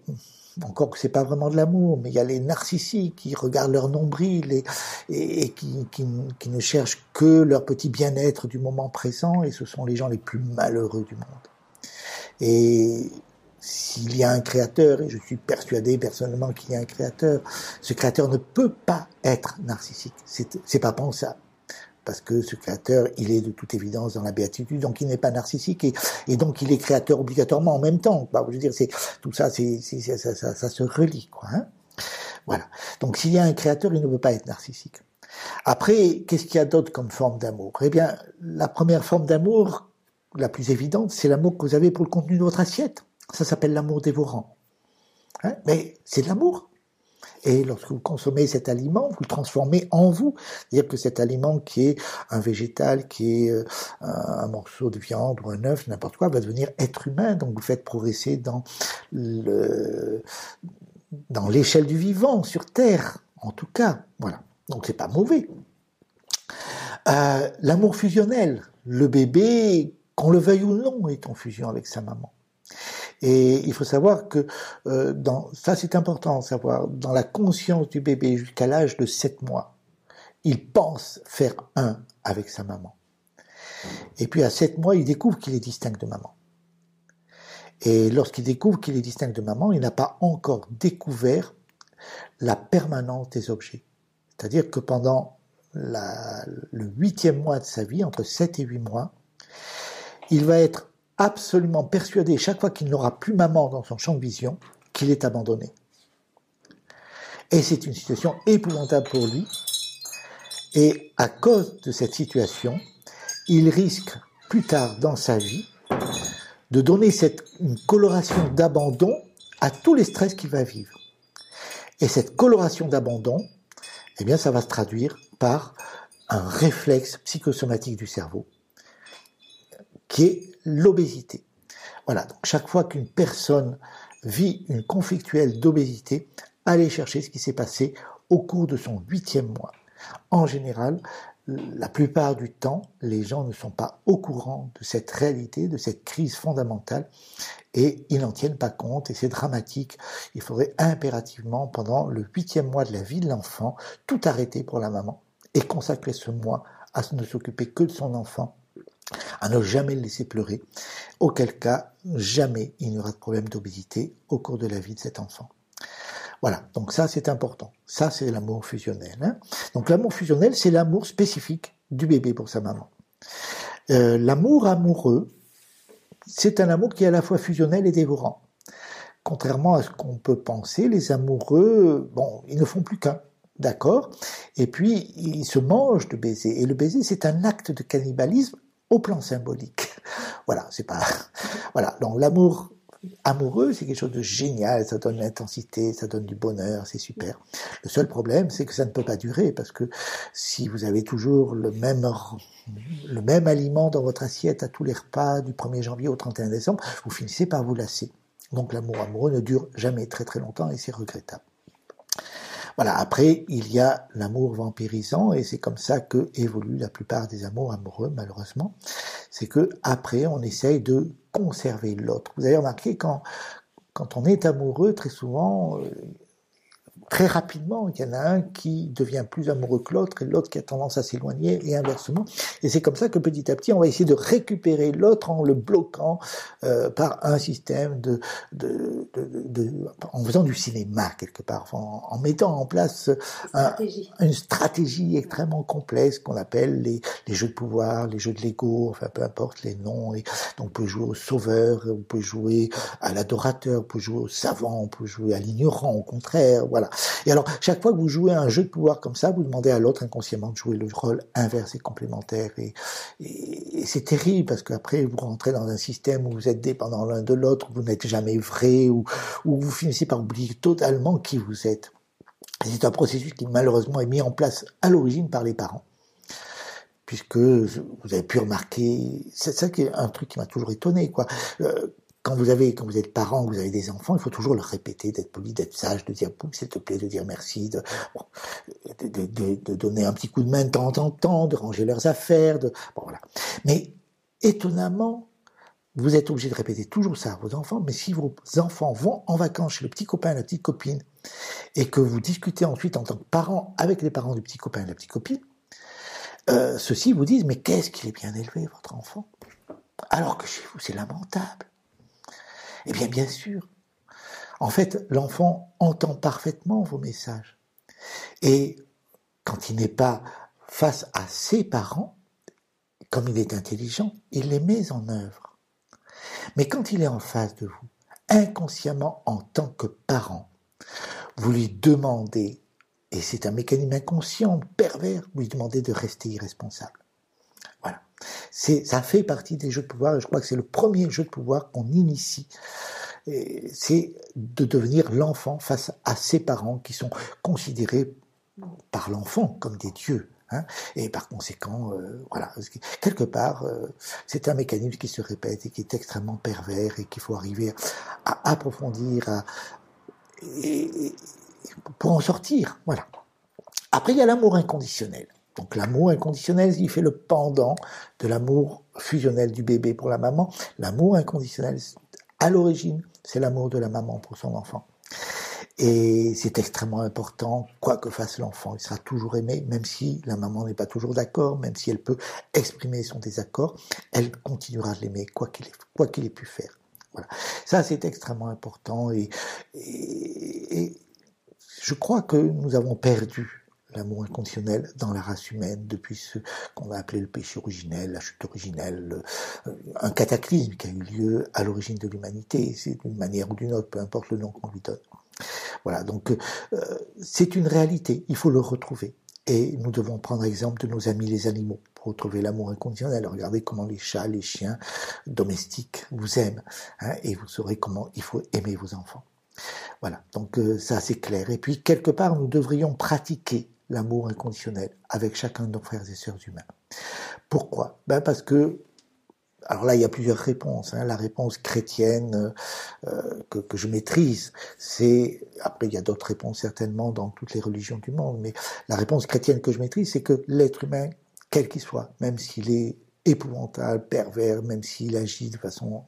encore que c'est pas vraiment de l'amour, mais il y a les narcissiques qui regardent leur nombril et, qui, qui, ne cherchent que leur petit bien-être du moment présent, et ce sont les gens les plus malheureux du monde. Et s'il y a un créateur, et je suis persuadé personnellement qu'il y a un créateur, ce créateur ne peut pas être narcissique. C'est pas pensable. Parce que ce créateur, il est de toute évidence dans la béatitude, donc il n'est pas narcissique et, et, donc il est créateur obligatoirement en même temps. Bah, je veux dire, c'est tout ça, c'est ça, ça, ça, se relie, quoi. Hein voilà. Donc s'il y a un créateur, il ne peut pas être narcissique. Après, qu'est-ce qu'il y a d'autre comme forme d'amour? Eh bien, la première forme d'amour, la plus évidente, c'est l'amour que vous avez pour le contenu de votre assiette. Ça s'appelle l'amour dévorant. Hein? Mais c'est de l'amour. Et lorsque vous consommez cet aliment, vous le transformez en vous. C'est-à-dire que cet aliment qui est un végétal, qui est euh, un morceau de viande ou un œuf, n'importe quoi, va devenir être humain. Donc vous faites progresser dans le dans l'échelle du vivant sur Terre, en tout cas. Voilà. Donc c'est pas mauvais. Euh, l'amour fusionnel, le bébé, qu'on le veuille ou non, est en fusion avec sa maman. Et il faut savoir que euh, dans, ça c'est important de savoir, dans la conscience du bébé jusqu'à l'âge de 7 mois, il pense faire un avec sa maman. Et puis à 7 mois, il découvre qu'il est distinct de maman. Et lorsqu'il découvre qu'il est distinct de maman, il n'a pas encore découvert la permanence des objets. C'est-à-dire que pendant la, le huitième mois de sa vie, entre 7 et 8 mois, il va être absolument persuadé, chaque fois qu'il n'aura plus maman dans son champ de vision, qu'il est abandonné. Et c'est une situation épouvantable pour lui. Et à cause de cette situation, il risque plus tard dans sa vie de donner cette une coloration d'abandon à tous les stress qu'il va vivre. Et cette coloration d'abandon, eh bien, ça va se traduire par un réflexe psychosomatique du cerveau qui est l'obésité. Voilà, donc chaque fois qu'une personne vit une conflictuelle d'obésité, allez chercher ce qui s'est passé au cours de son huitième mois. En général, la plupart du temps, les gens ne sont pas au courant de cette réalité, de cette crise fondamentale, et ils n'en tiennent pas compte, et c'est dramatique. Il faudrait impérativement, pendant le huitième mois de la vie de l'enfant, tout arrêter pour la maman, et consacrer ce mois à ne s'occuper que de son enfant à ne jamais le laisser pleurer, auquel cas jamais il n'y aura de problème d'obésité au cours de la vie de cet enfant. Voilà, donc ça c'est important. Ça c'est l'amour fusionnel. Hein. donc l'amour fusionnel, c'est l'amour spécifique du bébé pour sa maman. Euh, l'amour amoureux, c'est un amour qui est à la fois fusionnel et dévorant. Contrairement à ce qu'on peut penser, les amoureux, bon, ils ne font plus qu'un. D'accord? Et puis, ils se mangent de baiser. Et le baiser, c'est un acte de cannibalisme au plan symbolique. Voilà, c'est pas. Voilà, donc l'amour amoureux, c'est quelque chose de génial, ça donne l'intensité, ça donne du bonheur, c'est super. Le seul problème, c'est que ça ne peut pas durer, parce que si vous avez toujours le même, le même aliment dans votre assiette à tous les repas du 1er janvier au 31 décembre, vous finissez par vous lasser. Donc l'amour amoureux ne dure jamais très très longtemps et c'est regrettable. Voilà, après, il y a l'amour vampirisant, et c'est comme ça que évoluent la plupart des amours amoureux, malheureusement. C'est que après, on essaye de conserver l'autre. Vous avez remarqué quand, quand on est amoureux, très souvent, euh, très rapidement, il y en a un qui devient plus amoureux que l'autre et l'autre qui a tendance à s'éloigner et inversement. Et c'est comme ça que petit à petit, on va essayer de récupérer l'autre en le bloquant euh, par un système de, de, de, de, en faisant du cinéma quelque part, en, en mettant en place un, une stratégie extrêmement complexe qu'on appelle les, les, jeux de pouvoir, les jeux de l'ego, enfin peu importe les noms. Et donc on peut jouer au sauveur, on peut jouer à l'adorateur, on peut jouer au savant, on peut jouer à l'ignorant, au contraire, voilà. Et alors, chaque fois que vous jouez un jeu de pouvoir comme ça, vous demandez à l'autre inconsciemment de jouer le rôle inverse et complémentaire. Et, c'est terrible parce qu'après, vous rentrez dans un système où vous êtes dépendant l'un de l'autre, où vous n'êtes jamais vrai, où, où vous finissez par oublier totalement qui vous êtes. C'est un processus qui malheureusement est mis en place à l'origine par les parents puisque vous avez pu remarquer, c'est ça qui est un truc qui m'a toujours étonné, quoi. Euh, quand vous avez, quand vous êtes parent, vous avez des enfants, il faut toujours leur répéter d'être poli, d'être sage, de dire s'il te plaît, de dire merci, de, de, de, de, donner un petit coup de main de temps en temps, de ranger leurs affaires, de, bon voilà. Mais étonnamment, vous êtes obligé de répéter toujours ça à vos enfants, mais si vos enfants vont en vacances chez le petit copain, la petite copine, et que vous discutez ensuite en tant que parent avec les parents du petit copain et la petite copine, euh, ceux-ci vous disent, mais qu'est-ce qu'il est bien élevé, votre enfant? Alors que chez vous, c'est lamentable. Eh bien, bien sûr. En fait, l'enfant entend parfaitement vos messages. Et quand il n'est pas face à ses parents, comme il est intelligent, il les met en œuvre. Mais quand il est en face de vous, inconsciemment en tant que parent, vous lui demandez, et c'est un mécanisme inconscient, pervers, vous lui demandez de rester irresponsable. C'est, ça fait partie des jeux de pouvoir, et je crois que c'est le premier jeu de pouvoir qu'on initie. C'est de devenir l'enfant face à ses parents qui sont considérés par l'enfant comme des dieux. Hein, et par conséquent, euh, voilà, quelque part, euh, c'est un mécanisme qui se répète et qui est extrêmement pervers et qu'il faut arriver à approfondir, à, et, pour en sortir. Voilà. Après, il y a l'amour inconditionnel. Donc l'amour inconditionnel, il fait le pendant de l'amour fusionnel du bébé pour la maman. L'amour inconditionnel, à l'origine, c'est l'amour de la maman pour son enfant. Et c'est extrêmement important, quoi que fasse l'enfant, il sera toujours aimé, même si la maman n'est pas toujours d'accord, même si elle peut exprimer son désaccord, elle continuera de l'aimer, quoi qu'il ait, pu faire. Voilà. Ça, c'est extrêmement important et, et je crois que nous avons perdu l'amour inconditionnel dans la race humaine depuis ce qu'on a appelé le péché originel, la chute originelle, euh, un cataclysme qui a eu lieu à l'origine de l'humanité, c'est d'une manière ou d'une autre, peu importe le nom qu'on lui donne. Voilà, donc euh, c'est une réalité, il faut le retrouver. Et nous devons prendre exemple de nos amis les animaux pour retrouver l'amour inconditionnel. Regardez comment les chats, les chiens domestiques vous aiment, hein, et vous saurez comment il faut aimer vos enfants. Voilà, donc euh, ça c'est clair. Et puis quelque part, nous devrions pratiquer l'amour inconditionnel avec chacun de nos frères et sœurs humains. Pourquoi? Ben Parce que, alors là, il y a plusieurs réponses. Hein. La réponse chrétienne euh, que, que, je maîtrise, c'est, après il y a d'autres réponses certainement dans toutes les religions du monde, mais la réponse chrétienne que je maîtrise, c'est que l'être humain, quel qu'il soit, même s'il est épouvantable, pervers, même s'il agit de façon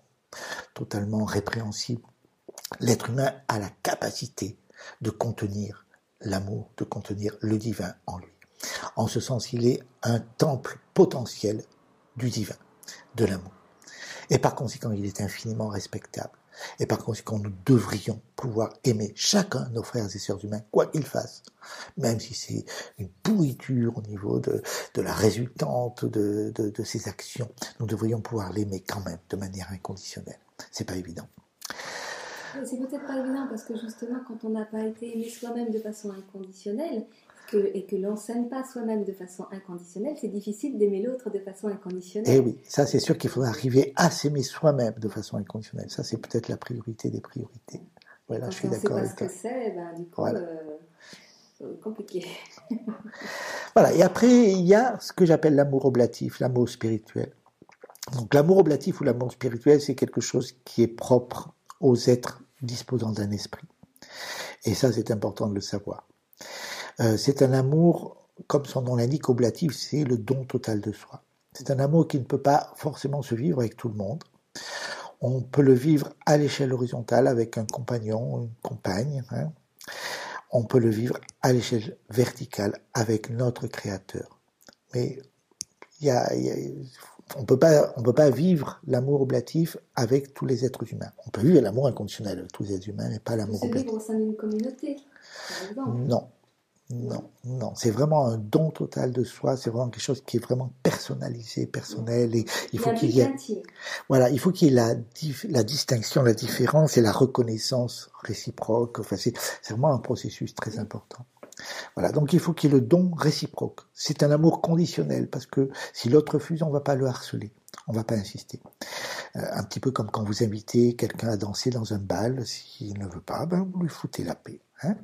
totalement répréhensible, l'être humain a la capacité de contenir l'amour, de contenir le divin en lui. En ce sens, il est un temple potentiel du divin, de l'amour. Et par conséquent, il est infiniment respectable. Et par conséquent, nous devrions pouvoir aimer chacun nos frères et sœurs humains, quoi qu'ils fassent, même si c'est une pourriture au niveau de, la résultante de, de, ses actions. Nous devrions pouvoir l'aimer quand même de manière inconditionnelle. C'est pas évident. C'est peut-être pas évident parce que justement, quand on n'a pas été aimé soi-même de façon inconditionnelle que, et que l'on s'aime pas soi-même de façon inconditionnelle, c'est difficile d'aimer l'autre de façon inconditionnelle. Eh oui, ça c'est sûr qu'il faudra arriver à s'aimer soi-même de façon inconditionnelle. Ça c'est peut-être la priorité des priorités. Voilà, je suis d'accord avec toi. ce que c'est, ben, du coup, voilà. euh, compliqué. voilà, et après il y a ce que j'appelle l'amour oblatif, l'amour spirituel. Donc l'amour oblatif ou l'amour spirituel, c'est quelque chose qui est propre aux êtres disposant d'un esprit. Et ça, c'est important de le savoir. Euh, c'est un amour, comme son nom l'indique, oblatif, c'est le don total de soi. C'est un amour qui ne peut pas forcément se vivre avec tout le monde. On peut le vivre à l'échelle horizontale avec un compagnon, une compagne. Hein. On peut le vivre à l'échelle verticale avec notre Créateur. Mais il on peut pas, on peut pas vivre l'amour oblatif avec tous les êtres humains. On peut vivre l'amour inconditionnel avec tous les êtres humains, mais pas l'amour oblatif. au sein d'une communauté, par. Non, non, non, c'est vraiment un don total de soi. C'est vraiment quelque chose qui est vraiment personnalisé, personnel, et il faut qu'il y ait, voilà, il faut qu'il y ait la, la distinction, la différence et la reconnaissance réciproque. Enfin, c'est vraiment un processus très important. Voilà, donc il faut qu'il y ait le don réciproque. C'est un amour conditionnel parce que si l'autre refuse, on va pas le harceler, on va pas insister. Euh, un petit peu comme quand vous invitez quelqu'un à danser dans un bal, s'il ne veut pas, ben vous lui foutez la paix. Hein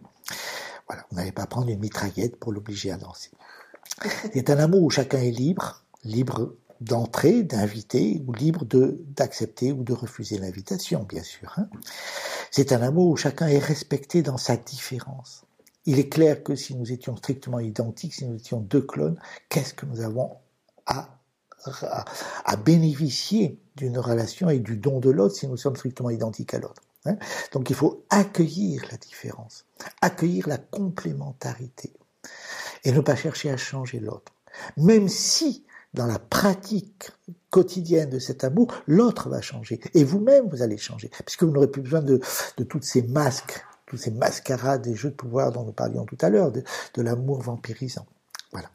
voilà, vous n'allez pas prendre une mitraillette pour l'obliger à danser. C'est un amour où chacun est libre, libre d'entrer, d'inviter, ou libre d'accepter ou de refuser l'invitation, bien sûr. Hein. C'est un amour où chacun est respecté dans sa différence. Il est clair que si nous étions strictement identiques, si nous étions deux clones, qu'est-ce que nous avons à, bénéficier d'une relation et du don de l'autre si nous sommes strictement identiques à l'autre hein? Donc il faut accueillir la différence, accueillir la complémentarité et ne pas chercher à changer l'autre. Même si dans la pratique quotidienne de cet amour, l'autre va changer. Et vous-même, vous allez changer. Puisque vous n'aurez plus besoin de, de toutes ces masques tous ces mascarades et jeux de pouvoir dont nous parlions tout à l'heure, de, l'amour vampirisant. Voilà.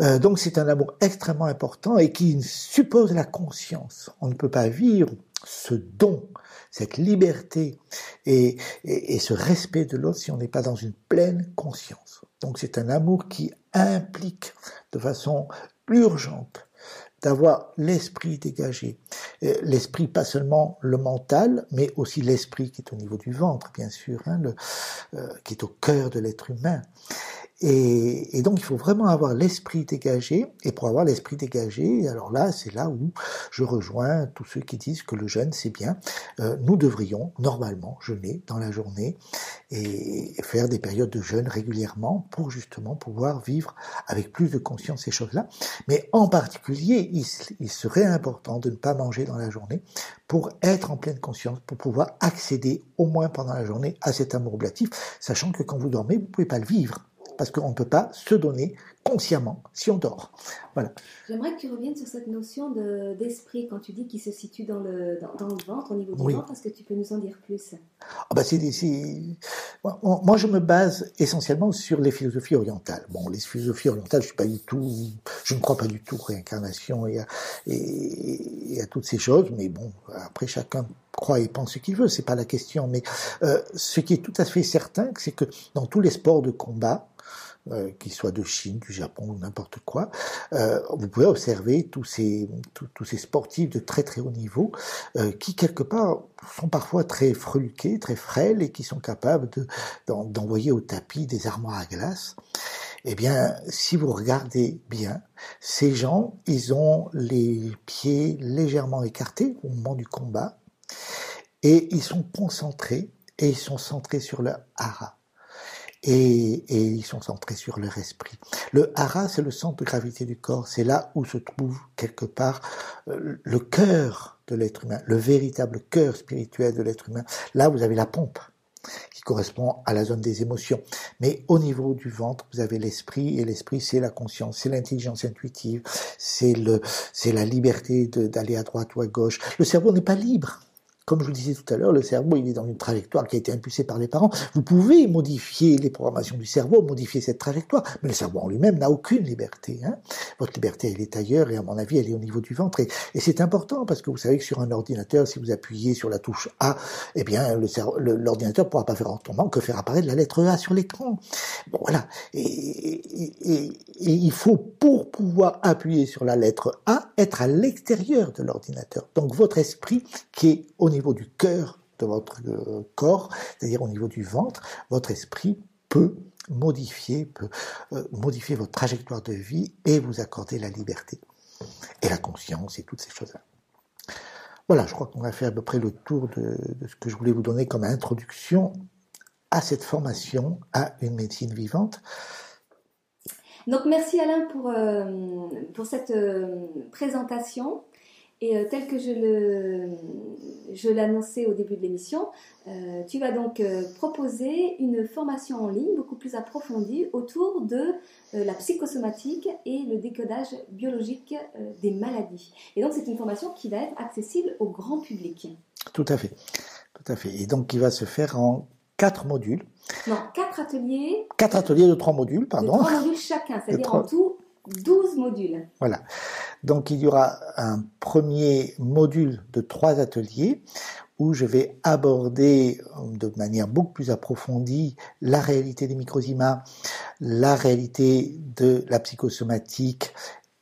Euh, donc c'est un amour extrêmement important et qui suppose la conscience. On ne peut pas vivre ce don, cette liberté et, et ce respect de l'autre si on n'est pas dans une pleine conscience. Donc c'est un amour qui implique de façon urgente d'avoir l'esprit dégagé. Euh, l'esprit, pas seulement le mental, mais aussi l'esprit qui est au niveau du ventre, bien sûr, hein, le, euh, qui est au cœur de l'être humain. Et, donc il faut vraiment avoir l'esprit dégagé. Et pour avoir l'esprit dégagé, alors là, c'est là où je rejoins tous ceux qui disent que le jeûne, c'est bien. Euh, nous devrions normalement jeûner dans la journée et faire des périodes de jeûne régulièrement pour justement pouvoir vivre avec plus de conscience ces choses-là. Mais en particulier, il, il serait important de ne pas manger dans la journée pour être en pleine conscience, pour pouvoir accéder au moins pendant la journée à cet amour oblatif, sachant que quand vous dormez, vous ne pouvez pas le vivre parce qu'on ne peut pas se donner consciemment si on dort. Voilà. J'aimerais que tu reviennes sur cette notion d'esprit quand tu dis qu'il se situe dans le, dans, le ventre, au niveau du ventre. Est-ce que tu peux nous en dire plus? Ah bah Moi, je me base essentiellement sur les philosophies orientales. Bon, les philosophies orientales, je suis pas du tout, je ne crois pas du tout réincarnation et à, et, à toutes ces choses. Mais bon, après chacun croit et pense ce qu'il veut, c'est pas la question. Mais euh, ce qui est tout à fait certain, c'est que dans tous les sports de combat, euh, qu'ils soient de Chine, du Japon ou n'importe quoi, euh, vous pouvez observer tous ces, tous, ces sportifs de très très haut niveau euh, qui quelque part sont parfois très freluqués, très frêles et qui sont capables de, d'envoyer au tapis des armoires à glace. Eh bien, si vous regardez bien, ces gens, ils ont les pieds légèrement écartés au moment du combat et ils sont concentrés et ils sont centrés sur le hara et, et, ils sont centrés sur leur esprit. Le hara, c'est le centre de gravité du corps, c'est là où se trouve quelque part euh, le cœur de l'être humain, le véritable cœur spirituel de l'être humain. Là, vous avez la pompe qui correspond à la zone des émotions. Mais au niveau du ventre, vous avez l'esprit, et l'esprit, c'est la conscience, c'est l'intelligence intuitive, c'est le, c'est la liberté d'aller à droite ou à gauche. Le cerveau n'est pas libre. Comme je vous disais tout à l'heure, le cerveau, il est dans une trajectoire qui a été impulsée par les parents. Vous pouvez modifier les programmations du cerveau, modifier cette trajectoire, mais le cerveau en lui-même n'a aucune liberté. Hein. Votre liberté, elle est ailleurs, et à mon avis, elle est au niveau du ventre. Et, c'est important, parce que vous savez que sur un ordinateur, si vous appuyez sur la touche A, eh bien, l'ordinateur ne pourra pas faire autrement que faire apparaître la lettre A sur l'écran. Bon, voilà. Et, et il faut, pour pouvoir appuyer sur la lettre A, être à l'extérieur de l'ordinateur. Donc, votre esprit, qui est au niveau du cœur de votre euh, corps, c'est-à-dire au niveau du ventre, votre esprit peut modifier, peut euh, modifier votre trajectoire de vie et vous accorder la liberté et la conscience et toutes ces choses-là. Voilà, je crois qu'on a fait à peu près le tour de, ce que je voulais vous donner comme introduction à cette formation à une médecine vivante. Donc merci Alain pour, euh, pour cette présentation. Et euh, tel que je le, je l'annonçais au début de l'émission, euh, tu vas donc euh, proposer une formation en ligne beaucoup plus approfondie autour de la psychosomatique et le décodage biologique des maladies. Et donc c'est une formation qui va être accessible au grand public. Tout à fait, tout à fait. Et donc qui va se faire en quatre modules, Non, quatre ateliers, quatre ateliers de trois modules, de pardon. trois modules chacun, c'est-à-dire en tout 12 modules. Voilà. Donc il y aura un premier module de trois ateliers où je vais aborder euh, de manière beaucoup plus approfondie la réalité des microzymas, la réalité de la psychosomatique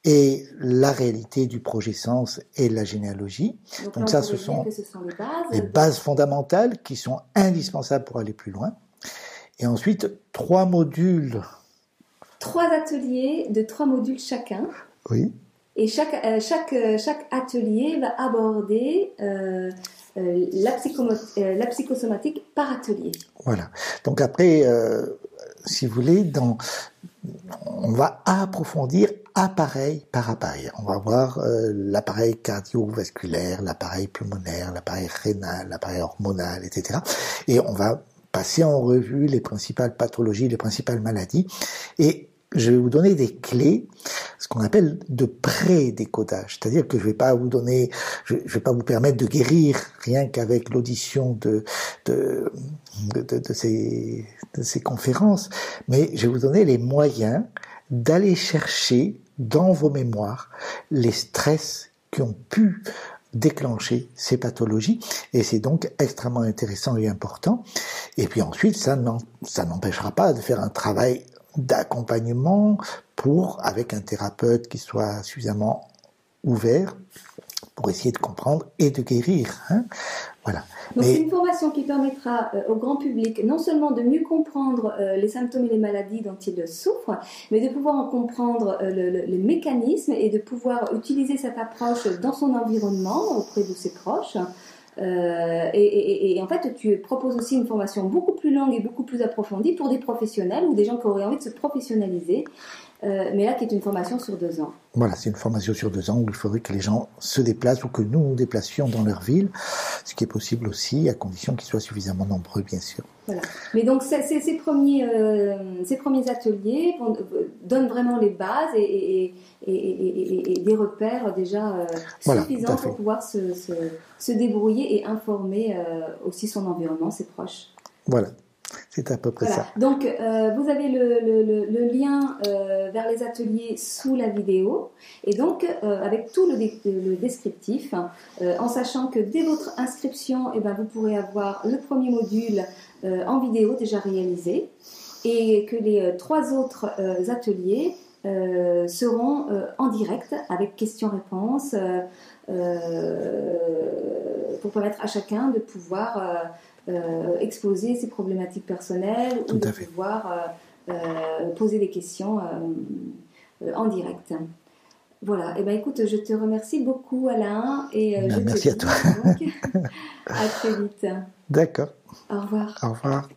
et la réalité du projet sens et de la généalogie. Donc, ça, ce sont que ce sont les bases. les bases fondamentales qui sont indispensables pour aller plus loin. Et ensuite, trois modules. Trois ateliers de trois modules chacun. Oui. Et chaque, euh, chaque, euh, chaque atelier va aborder euh, euh, la, psychosomatique par atelier. Voilà. Donc après, si vous voulez, dans, on va approfondir appareil par appareil. On va voir l'appareil cardiovasculaire, l'appareil pulmonaire, l'appareil rénal, l'appareil hormonal, etc. Et on va passer en revue les principales pathologies, les principales maladies. Et je vais vous donner des clés, ce qu'on appelle de pré-décodage. C'est-à-dire que je vais pas vous donner, je, je vais pas vous permettre de guérir rien qu'avec l'audition de, de, de, de- ces, de ces conférences, mais je vais vous donner les moyens d'aller chercher dans vos mémoires les stress qui ont pu déclencher ces pathologies et c'est donc extrêmement intéressant et important et puis ensuite ça n'empêchera pas de faire un travail d'accompagnement pour avec un thérapeute qui soit suffisamment ouvert pour essayer de comprendre et de guérir hein. voilà Donc Mais- c'est une formation qui permettra euh, au grand public non seulement de mieux comprendre euh, les symptômes et les maladies dont il souffre, mais de pouvoir en comprendre euh, le, le- le mécanisme et de pouvoir utiliser cette approche dans son environnement auprès de ses proches. Euh, et, et- et- en fait, tu proposes aussi une formation beaucoup plus longue et beaucoup plus approfondie pour des professionnels ou des gens qui auraient envie de se professionnaliser, euh, mais là qui est une formation sur deux ans. Voilà, c'est une formation sur deux ans où il faudrait que les gens se déplacent ou que nous nous déplacions dans leur ville, ce qui est possible aussi à condition qu'ils soient suffisamment nombreux, bien sûr. Voilà. Mais donc ces, ces- ces premiers, euh, ces premiers ateliers vont- euh, donnent vraiment les bases et, et- et- et- et- et des repères déjà euh, Voilà, suffisants pour pouvoir se, se- se débrouiller et informer aussi son environnement, ses proches. Voilà, c'est à peu près Voilà. ça. Donc euh, vous avez le, le- le- le lien euh, vers les ateliers sous la vidéo et donc euh, avec tout le, descriptif, en sachant que dès votre inscription, eh ben, vous pourrez avoir le premier module en vidéo déjà réalisé et que les trois autres ateliers seront en direct avec questions-réponses pour permettre à chacun de pouvoir euh, exposer ses problématiques personnelles ou de à fait. pouvoir euh, euh, poser des questions en direct. Voilà, et ben écoute, je te remercie beaucoup Alain et Ben, je te merci à dis toi. donc à très vite. D'accord, Au revoir. au revoir.